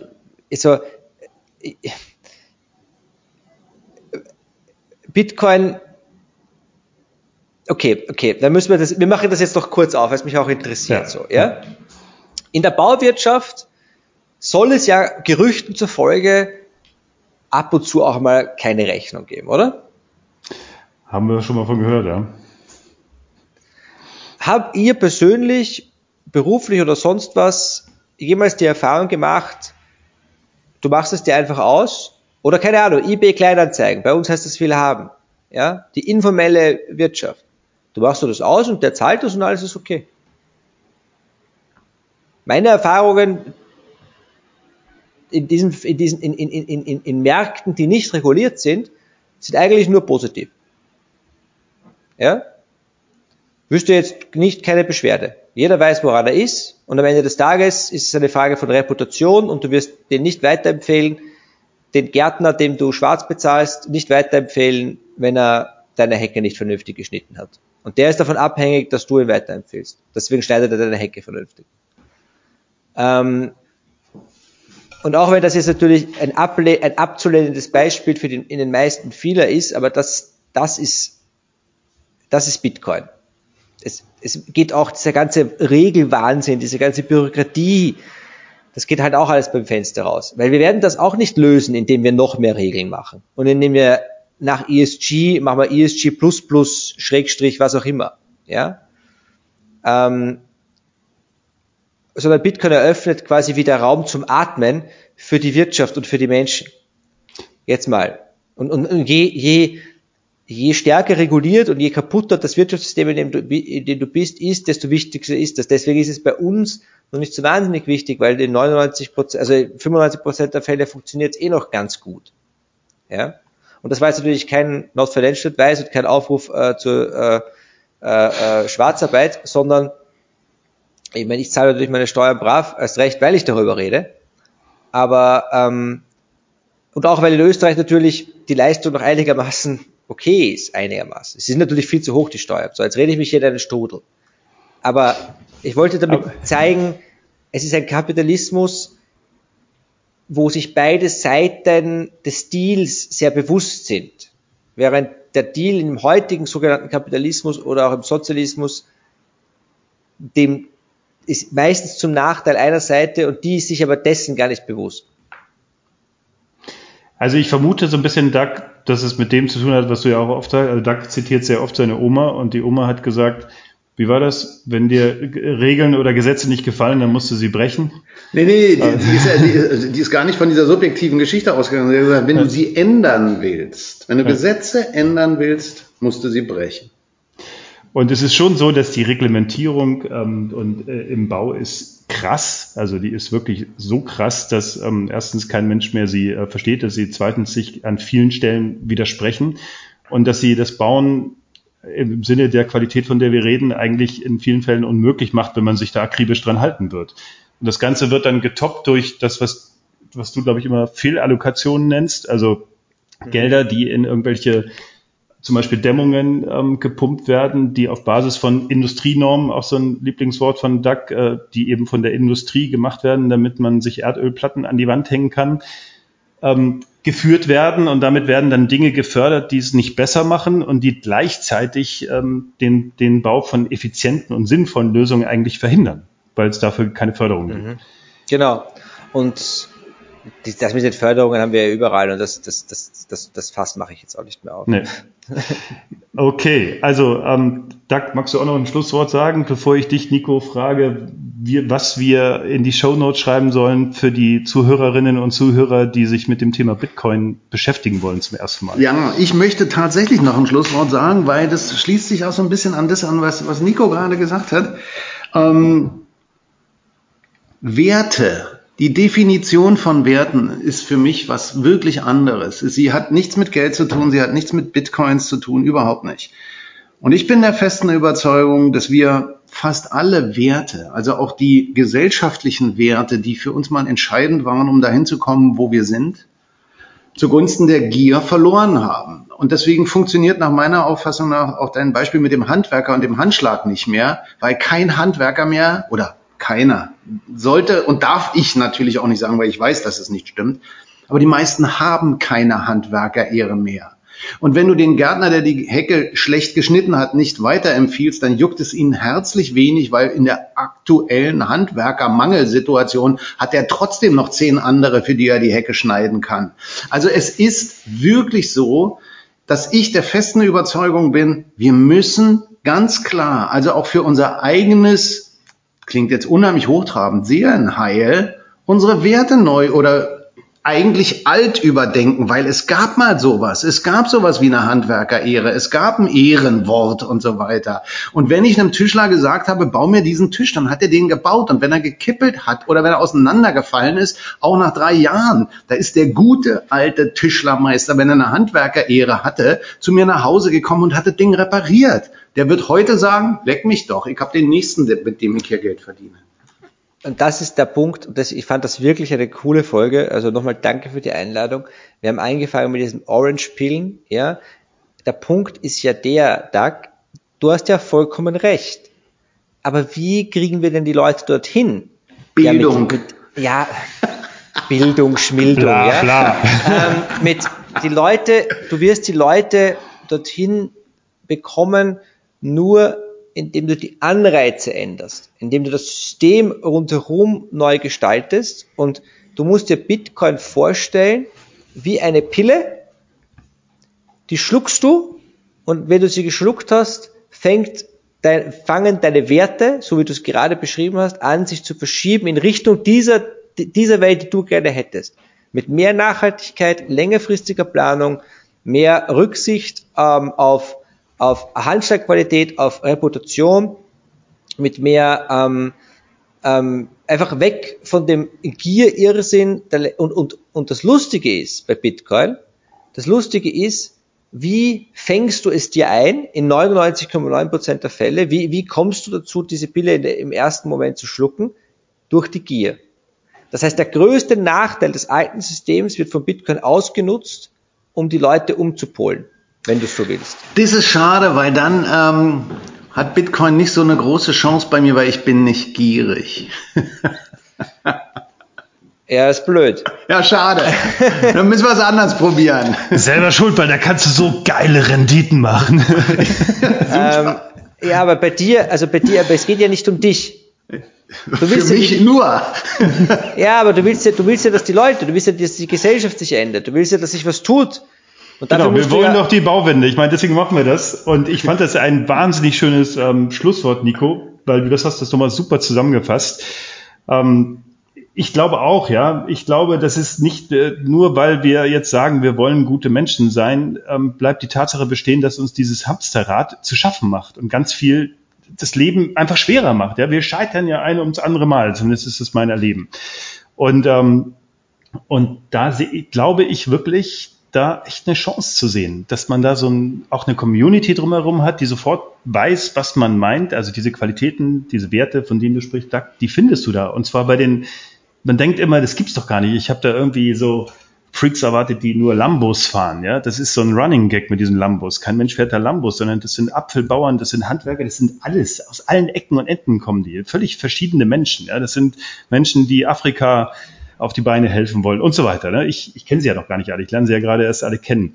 Äh, so, Bitcoin, okay, okay, dann müssen wir das, wir machen das jetzt noch kurz auf, weil es mich auch interessiert, ja. so, ja. In der Bauwirtschaft soll es ja Gerüchten zufolge ab und zu auch mal keine Rechnung geben, oder? Haben wir schon mal von gehört, ja. Habt ihr persönlich, beruflich oder sonst was, jemals die Erfahrung gemacht, du machst es dir einfach aus oder keine Ahnung, eBay Kleinanzeigen, bei uns heißt das viel haben. Ja, die informelle Wirtschaft. Du machst du das aus und der zahlt das und alles ist okay. Meine Erfahrungen in diesen, in diesen, in, in, in, in, in Märkten, die nicht reguliert sind, sind eigentlich nur positiv. Ja? Wüsste jetzt nicht keine Beschwerde. Jeder weiß, woran er ist und am Ende des Tages ist es eine Frage von Reputation und du wirst den nicht weiterempfehlen, den Gärtner, dem du schwarz bezahlst, nicht weiterempfehlen, wenn er deine Hecke nicht vernünftig geschnitten hat. Und der ist davon abhängig, dass du ihn weiterempfehlst. Deswegen schneidet er deine Hecke vernünftig. Ähm, und auch wenn das jetzt natürlich ein, ein abzulehnendes Beispiel für den, in den meisten vieler ist, aber das, das ist, das ist Bitcoin. Es, es geht auch dieser ganze Regelwahnsinn, diese ganze Bürokratie, das geht halt auch alles beim Fenster raus. Weil wir werden das auch nicht lösen, indem wir noch mehr Regeln machen. Und indem wir nach ESG, machen wir ESG Schrägstrich, was auch immer. Ja? Ähm, sondern Bitcoin eröffnet quasi wieder Raum zum Atmen für die Wirtschaft und für die Menschen. Jetzt mal. Und, und, und je, je, je stärker reguliert und je kaputter das Wirtschaftssystem, in dem, du, in dem du bist, ist, desto wichtiger ist das. Deswegen ist es bei uns noch nicht so wahnsinnig wichtig, weil in 99 Prozent, also 95 Prozent der Fälle funktioniert es eh noch ganz gut. Ja? Und das war jetzt natürlich kein Not Financial Advice und kein Aufruf äh, zur äh, äh, äh, Schwarzarbeit, sondern ich meine, ich zahle natürlich meine Steuern brav, erst recht, weil ich darüber rede. Aber ähm, und auch weil in Österreich natürlich die Leistung noch einigermaßen okay ist, einigermaßen. Es ist natürlich viel zu hoch, die Steuern. So, jetzt rede ich mich hier in einen Strudel. Aber ich wollte damit zeigen, es ist ein Kapitalismus, wo sich beide Seiten des Deals sehr bewusst sind. Während der Deal im heutigen sogenannten Kapitalismus oder auch im Sozialismus dem ist meistens zum Nachteil einer Seite und die ist sich aber dessen gar nicht bewusst. Also ich vermute so ein bisschen, Doug, dass es mit dem zu tun hat, was du ja auch oft sagst. Also Doug zitiert sehr oft seine Oma und die Oma hat gesagt, wie war das? Wenn dir Regeln oder Gesetze nicht gefallen, dann musst du sie brechen? Nee, nee, die, die, ist, die, die ist gar nicht von dieser subjektiven Geschichte ausgegangen. Sie hat gesagt, wenn du sie ändern willst, wenn du Gesetze ändern willst, musst du sie brechen. Und es ist schon so, dass die Reglementierung ähm, und, äh, im Bau ist krass. Also die ist wirklich so krass, dass ähm, erstens kein Mensch mehr sie äh, versteht, dass sie zweitens sich an vielen Stellen widersprechen und dass sie das Bauen im Sinne der Qualität, von der wir reden, eigentlich in vielen Fällen unmöglich macht, wenn man sich da akribisch dran halten wird. Und das Ganze wird dann getoppt durch das, was, was du, glaube ich, immer Fehlallokationen nennst, also Gelder, die in irgendwelche zum Beispiel Dämmungen ähm, gepumpt werden, die auf Basis von Industrienormen, auch so ein Lieblingswort von Doug, äh, die eben von der Industrie gemacht werden, damit man sich Erdölplatten an die Wand hängen kann, ähm, geführt werden und damit werden dann Dinge gefördert, die es nicht besser machen und die gleichzeitig ähm, den, den Bau von effizienten und sinnvollen Lösungen eigentlich verhindern, weil es dafür keine Förderung gibt. Mhm. Genau. Und das mit den Förderungen haben wir ja überall und das, das, das, das, das Fass mache ich jetzt auch nicht mehr auf. Nee. Okay, also ähm, Doug, magst du auch noch ein Schlusswort sagen, bevor ich dich, Nico, frage, wie, was wir in die Show Notes schreiben sollen für die Zuhörerinnen und Zuhörer, die sich mit dem Thema Bitcoin beschäftigen wollen zum ersten Mal? Ja, ich möchte tatsächlich noch ein Schlusswort sagen, weil das schließt sich auch so ein bisschen an das an, was, was Nico gerade gesagt hat. Ähm, Werte die Definition von Werten ist für mich was wirklich anderes. Sie hat nichts mit Geld zu tun, sie hat nichts mit Bitcoins zu tun, überhaupt nicht. Und ich bin der festen Überzeugung, dass wir fast alle Werte, also auch die gesellschaftlichen Werte, die für uns mal entscheidend waren, um dahin zu kommen, wo wir sind, zugunsten der Gier verloren haben. Und deswegen funktioniert nach meiner Auffassung nach auch dein Beispiel mit dem Handwerker und dem Handschlag nicht mehr, weil kein Handwerker mehr oder keiner. Sollte und darf ich natürlich auch nicht sagen, weil ich weiß, dass es nicht stimmt. Aber die meisten haben keine Handwerkerehre mehr. Und wenn du den Gärtner, der die Hecke schlecht geschnitten hat, nicht weiterempfiehlst, dann juckt es ihn herzlich wenig, weil in der aktuellen Handwerkermangelsituation hat er trotzdem noch zehn andere, für die er die Hecke schneiden kann. Also es ist wirklich so, dass ich der festen Überzeugung bin, wir müssen ganz klar, also auch für unser eigenes, klingt jetzt unheimlich hochtrabend, Seelenheil, unsere Werte neu oder eigentlich alt überdenken, weil es gab mal sowas. Es gab sowas wie eine Handwerkerehre. Es gab ein Ehrenwort und so weiter. Und wenn ich einem Tischler gesagt habe, bau mir diesen Tisch, dann hat er den gebaut. Und wenn er gekippelt hat oder wenn er auseinandergefallen ist, auch nach drei Jahren, da ist der gute alte Tischlermeister, wenn er eine Handwerkerehre hatte, zu mir nach Hause gekommen und hat das Ding repariert. Der wird heute sagen, leck mich doch, ich habe den nächsten, mit dem ich hier Geld verdiene. Und das ist der Punkt, das, ich fand das wirklich eine coole Folge. Also nochmal danke für die Einladung. Wir haben angefangen mit diesem Orange-Pillen, ja. Der Punkt ist ja der, Doug, du hast ja vollkommen recht. Aber wie kriegen wir denn die Leute dorthin? Bildung. Ja, mit, mit, ja Bildung, Schmildung, bla, ja. Bla. Ähm, mit die Leute, du wirst die Leute dorthin bekommen, nur indem du die Anreize änderst, indem du das System rundherum neu gestaltest und du musst dir Bitcoin vorstellen wie eine Pille, die schluckst du und wenn du sie geschluckt hast, fängt dein, fangen deine Werte, so wie du es gerade beschrieben hast, an, sich zu verschieben in Richtung dieser, dieser Welt, die du gerne hättest. Mit mehr Nachhaltigkeit, längerfristiger Planung, mehr Rücksicht ähm, auf auf Handschlagqualität, auf Reputation, mit mehr ähm, ähm, einfach weg von dem Gier-Irrsinn und, und, und das Lustige ist bei Bitcoin, das Lustige ist, wie fängst du es dir ein in 99,9% der Fälle? Wie, wie kommst du dazu, diese Pille im ersten Moment zu schlucken? Durch die Gier. Das heißt, der größte Nachteil des alten Systems wird von Bitcoin ausgenutzt, um die Leute umzupolen wenn du so willst. Das ist schade, weil dann ähm, hat Bitcoin nicht so eine große Chance bei mir, weil ich bin nicht gierig. Ja, ist blöd. Ja, schade. Dann müssen wir es anders probieren. Selber schuld, weil da kannst du so geile Renditen machen. ähm, ja, aber bei dir, also bei dir, aber es geht ja nicht um dich. Du willst Für mich ja nur. ja, aber du willst ja, du willst ja, dass die Leute, du willst ja, dass die Gesellschaft sich ändert. Du willst ja, dass sich was tut. Und genau, wir wollen ja doch die Bauwende. Ich meine, deswegen machen wir das. Und ich fand das ein wahnsinnig schönes ähm, Schlusswort, Nico, weil du das hast das nochmal super zusammengefasst. Ähm, ich glaube auch, ja. Ich glaube, das ist nicht äh, nur, weil wir jetzt sagen, wir wollen gute Menschen sein, ähm, bleibt die Tatsache bestehen, dass uns dieses Hamsterrad zu schaffen macht und ganz viel das Leben einfach schwerer macht. Ja, wir scheitern ja ein ums andere Mal. Zumindest ist es mein Erleben. Und ähm, und da sehe, glaube ich wirklich, da echt eine Chance zu sehen, dass man da so ein, auch eine Community drumherum hat, die sofort weiß, was man meint. Also diese Qualitäten, diese Werte, von denen du sprichst, die findest du da. Und zwar bei den, man denkt immer, das gibt's doch gar nicht. Ich habe da irgendwie so Freaks erwartet, die nur Lambos fahren. Ja, das ist so ein Running Gag mit diesen Lambos. Kein Mensch fährt da Lambos, sondern das sind Apfelbauern, das sind Handwerker, das sind alles. Aus allen Ecken und Enden kommen die. Völlig verschiedene Menschen. Ja, das sind Menschen, die Afrika auf die Beine helfen wollen und so weiter. Ne? Ich, ich kenne sie ja noch gar nicht alle, ich lerne sie ja gerade erst alle kennen.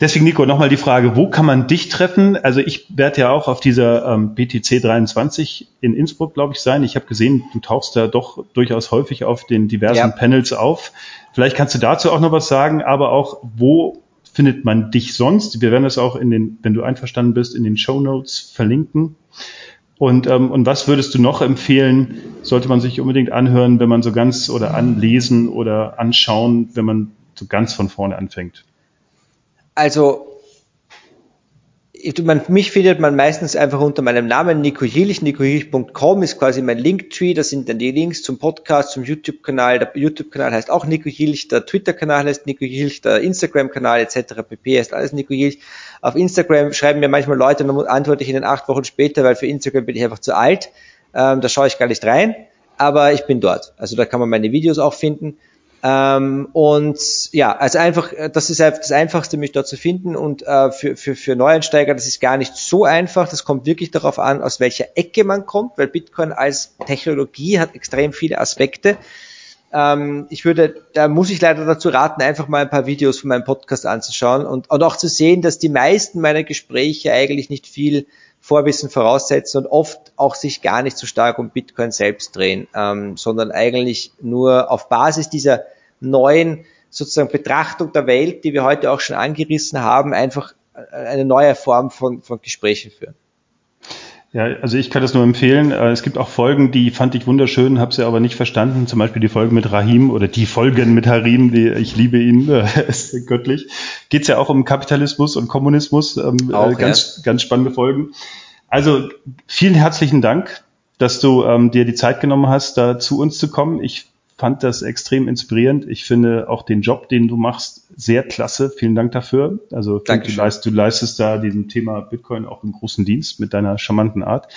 Deswegen, Nico, nochmal die Frage, wo kann man dich treffen? Also ich werde ja auch auf dieser ähm, BTC 23 in Innsbruck, glaube ich, sein. Ich habe gesehen, du tauchst da doch durchaus häufig auf den diversen ja. Panels auf. Vielleicht kannst du dazu auch noch was sagen, aber auch, wo findet man dich sonst? Wir werden das auch in den, wenn du einverstanden bist, in den Show Notes verlinken. Und, ähm, und was würdest du noch empfehlen, sollte man sich unbedingt anhören, wenn man so ganz oder anlesen oder anschauen, wenn man so ganz von vorne anfängt? Also man, mich findet man meistens einfach unter meinem Namen Nico Jilch. NicoJilch.com ist quasi mein Linktree. Das sind dann die Links zum Podcast, zum YouTube-Kanal. Der YouTube-Kanal heißt auch Nico Jilch. Der Twitter-Kanal heißt Nico Jilch. Der Instagram-Kanal etc. pp. heißt alles Nico Jilch. Auf Instagram schreiben mir manchmal Leute, dann antworte ich ihnen acht Wochen später, weil für Instagram bin ich einfach zu alt. Ähm, da schaue ich gar nicht rein. Aber ich bin dort. Also da kann man meine Videos auch finden. Ähm, und ja, also einfach, das ist das Einfachste, mich dort zu finden. Und äh, für, für, für Neueinsteiger, das ist gar nicht so einfach. Das kommt wirklich darauf an, aus welcher Ecke man kommt, weil Bitcoin als Technologie hat extrem viele Aspekte. Ähm, ich würde, da muss ich leider dazu raten, einfach mal ein paar Videos von meinem Podcast anzuschauen und, und auch zu sehen, dass die meisten meiner Gespräche eigentlich nicht viel Vorwissen voraussetzen und oft auch sich gar nicht so stark um Bitcoin selbst drehen, ähm, sondern eigentlich nur auf Basis dieser neuen sozusagen Betrachtung der Welt, die wir heute auch schon angerissen haben, einfach eine neue Form von, von Gesprächen führen. Ja, also ich kann das nur empfehlen. Äh, es gibt auch Folgen, die fand ich wunderschön, habe sie aber nicht verstanden. Zum Beispiel die Folge mit Rahim oder die Folgen mit Harim, die ich liebe ihn, ist göttlich. Geht es ja auch um Kapitalismus und Kommunismus. Ähm, auch, ganz, ja. ganz spannende Folgen. Also vielen herzlichen Dank, dass du ähm, dir die Zeit genommen hast, da zu uns zu kommen. Ich fand das extrem inspirierend. Ich finde auch den Job, den du machst, sehr klasse. Vielen Dank dafür. Also du, leist, du leistest da diesem Thema Bitcoin auch einen großen Dienst mit deiner charmanten Art.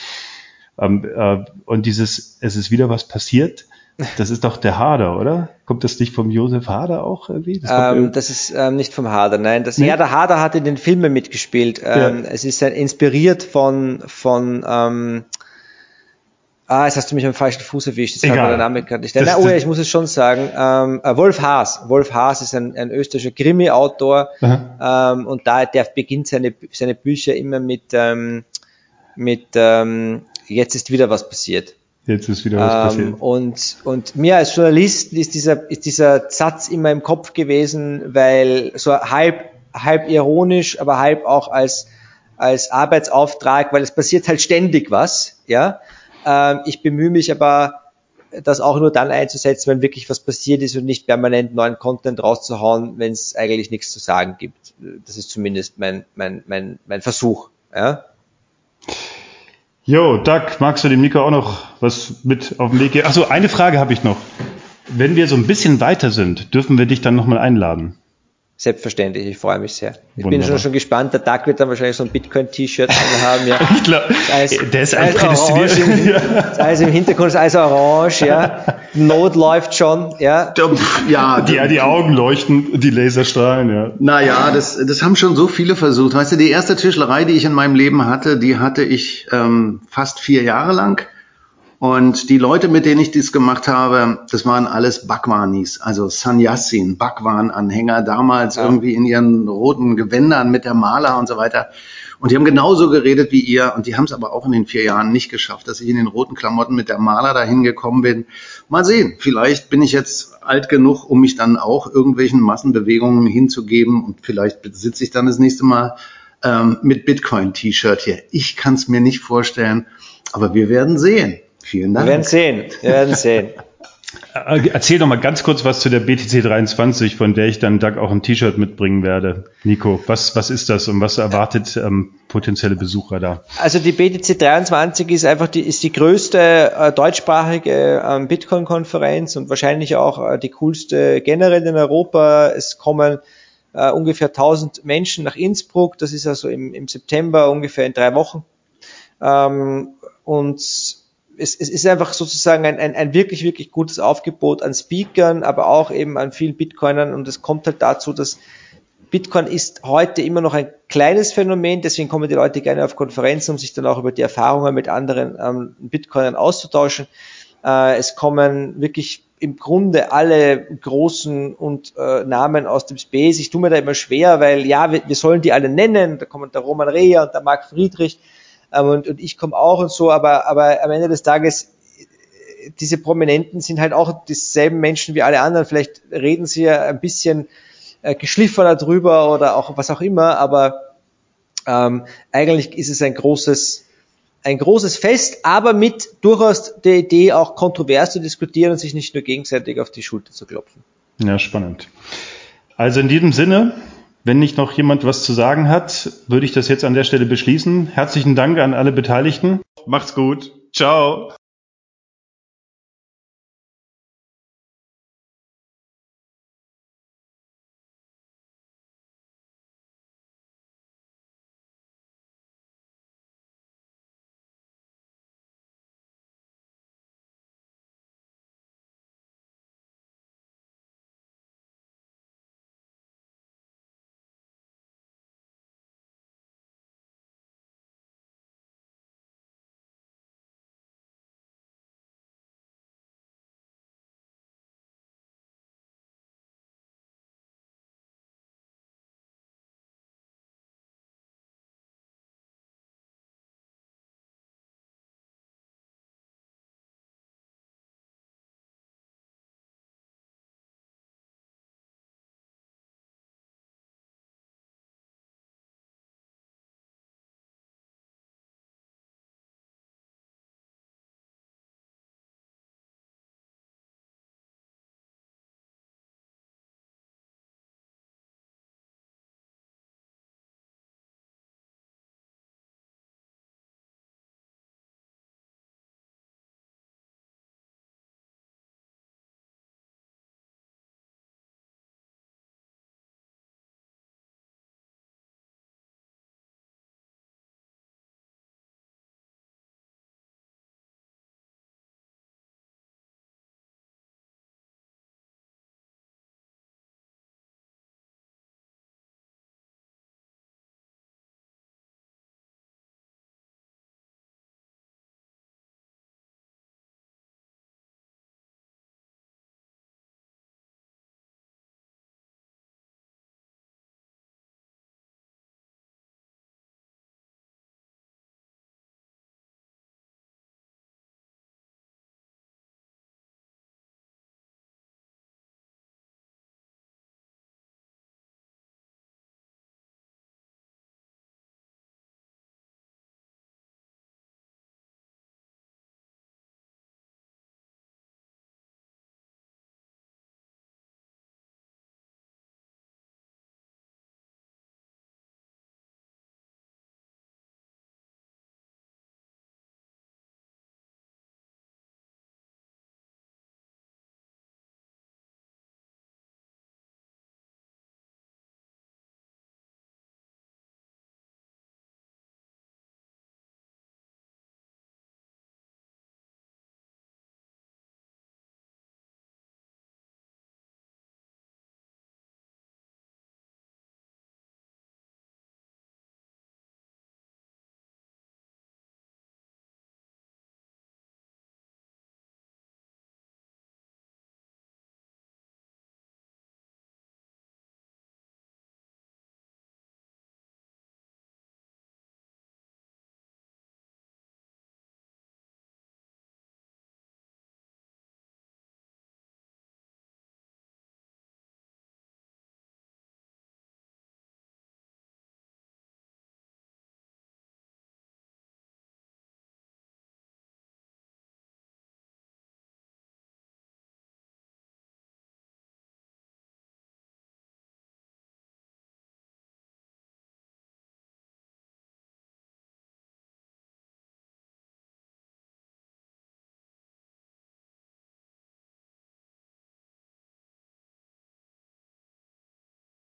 Ähm, äh, und dieses, es ist wieder was passiert. Das ist doch der Hader, oder? Kommt das nicht vom Josef Hader auch irgendwie? Das, ähm, das ist ähm, nicht vom Hader, nein. Das, nee? Ja, der Hader hat in den Filmen mitgespielt. Ähm, ja. Es ist inspiriert von, von ähm, Ah, jetzt hast du mich am falschen Fuß erwischt. Jetzt Egal. der Name gerade nicht. Nein, oh ja, ich muss es schon sagen. Ähm, äh, Wolf Haas. Wolf Haas ist ein, ein österreichischer Krimi-Autor ähm, und da der beginnt seine, seine Bücher immer mit, ähm, mit ähm, jetzt ist wieder was passiert. Jetzt ist wieder was ähm, passiert. Und, und mir als Journalist ist dieser, ist dieser Satz immer im Kopf gewesen, weil so halb, halb ironisch, aber halb auch als, als Arbeitsauftrag, weil es passiert halt ständig was, ja. Ähm, ich bemühe mich aber, das auch nur dann einzusetzen, wenn wirklich was passiert ist und nicht permanent neuen Content rauszuhauen, wenn es eigentlich nichts zu sagen gibt. Das ist zumindest mein, mein, mein, mein Versuch. Ja? Jo, Doug, magst du dem Nico auch noch was mit auf den Weg geben? Achso, eine Frage habe ich noch. Wenn wir so ein bisschen weiter sind, dürfen wir dich dann nochmal einladen? Selbstverständlich, ich freue mich sehr. Ich Wunderbar. bin schon, schon gespannt. Der Tag wird dann wahrscheinlich so ein Bitcoin-T-Shirt haben. Ja. ich glaube, der ist ein prädestiniert. Im, alles im Hintergrund ist alles orange, ja. Not läuft schon, ja. Ja, die, die Augen leuchten, die Laserstrahlen, ja. Naja, das, das haben schon so viele versucht. Weißt du, die erste Tischlerei, die ich in meinem Leben hatte, die hatte ich ähm, fast vier Jahre lang. Und die Leute, mit denen ich dies gemacht habe, das waren alles Bhagwanis, also Sannyasin, Bhagwan-Anhänger, damals ja. irgendwie in ihren roten Gewändern mit der Maler und so weiter. Und die haben genauso geredet wie ihr und die haben es aber auch in den vier Jahren nicht geschafft, dass ich in den roten Klamotten mit der Maler dahin gekommen bin. Mal sehen, vielleicht bin ich jetzt alt genug, um mich dann auch irgendwelchen Massenbewegungen hinzugeben und vielleicht sitze ich dann das nächste Mal ähm, mit Bitcoin-T-Shirt hier. Ich kann es mir nicht vorstellen, aber wir werden sehen. Vielen Dank. Wir werden sehen. Wir werden sehen. Äh, erzähl doch mal ganz kurz was zu der BTC 23, von der ich dann Doug auch ein T-Shirt mitbringen werde. Nico, was, was ist das und was erwartet ähm, potenzielle Besucher da? Also die BTC 23 ist einfach die, ist die größte äh, deutschsprachige ähm, Bitcoin-Konferenz und wahrscheinlich auch äh, die coolste generell in Europa. Es kommen äh, ungefähr 1000 Menschen nach Innsbruck. Das ist also im, im September ungefähr in drei Wochen. Ähm, und es, es ist einfach sozusagen ein, ein, ein wirklich, wirklich gutes Aufgebot an Speakern, aber auch eben an vielen Bitcoinern und es kommt halt dazu, dass Bitcoin ist heute immer noch ein kleines Phänomen, deswegen kommen die Leute gerne auf Konferenzen, um sich dann auch über die Erfahrungen mit anderen ähm, Bitcoinern auszutauschen. Äh, es kommen wirklich im Grunde alle großen und äh, Namen aus dem Space. Ich tue mir da immer schwer, weil ja, wir, wir sollen die alle nennen. Da kommt der Roman Rea und der Marc Friedrich ähm, und, und ich komme auch und so, aber, aber am Ende des Tages, diese Prominenten sind halt auch dieselben Menschen wie alle anderen. Vielleicht reden sie ja ein bisschen äh, geschliffener drüber oder auch was auch immer, aber ähm, eigentlich ist es ein großes, ein großes Fest, aber mit durchaus der Idee, auch kontrovers zu diskutieren und sich nicht nur gegenseitig auf die Schulter zu klopfen. Ja, spannend. Also in diesem Sinne, wenn nicht noch jemand was zu sagen hat, würde ich das jetzt an der Stelle beschließen. Herzlichen Dank an alle Beteiligten. Macht's gut. Ciao.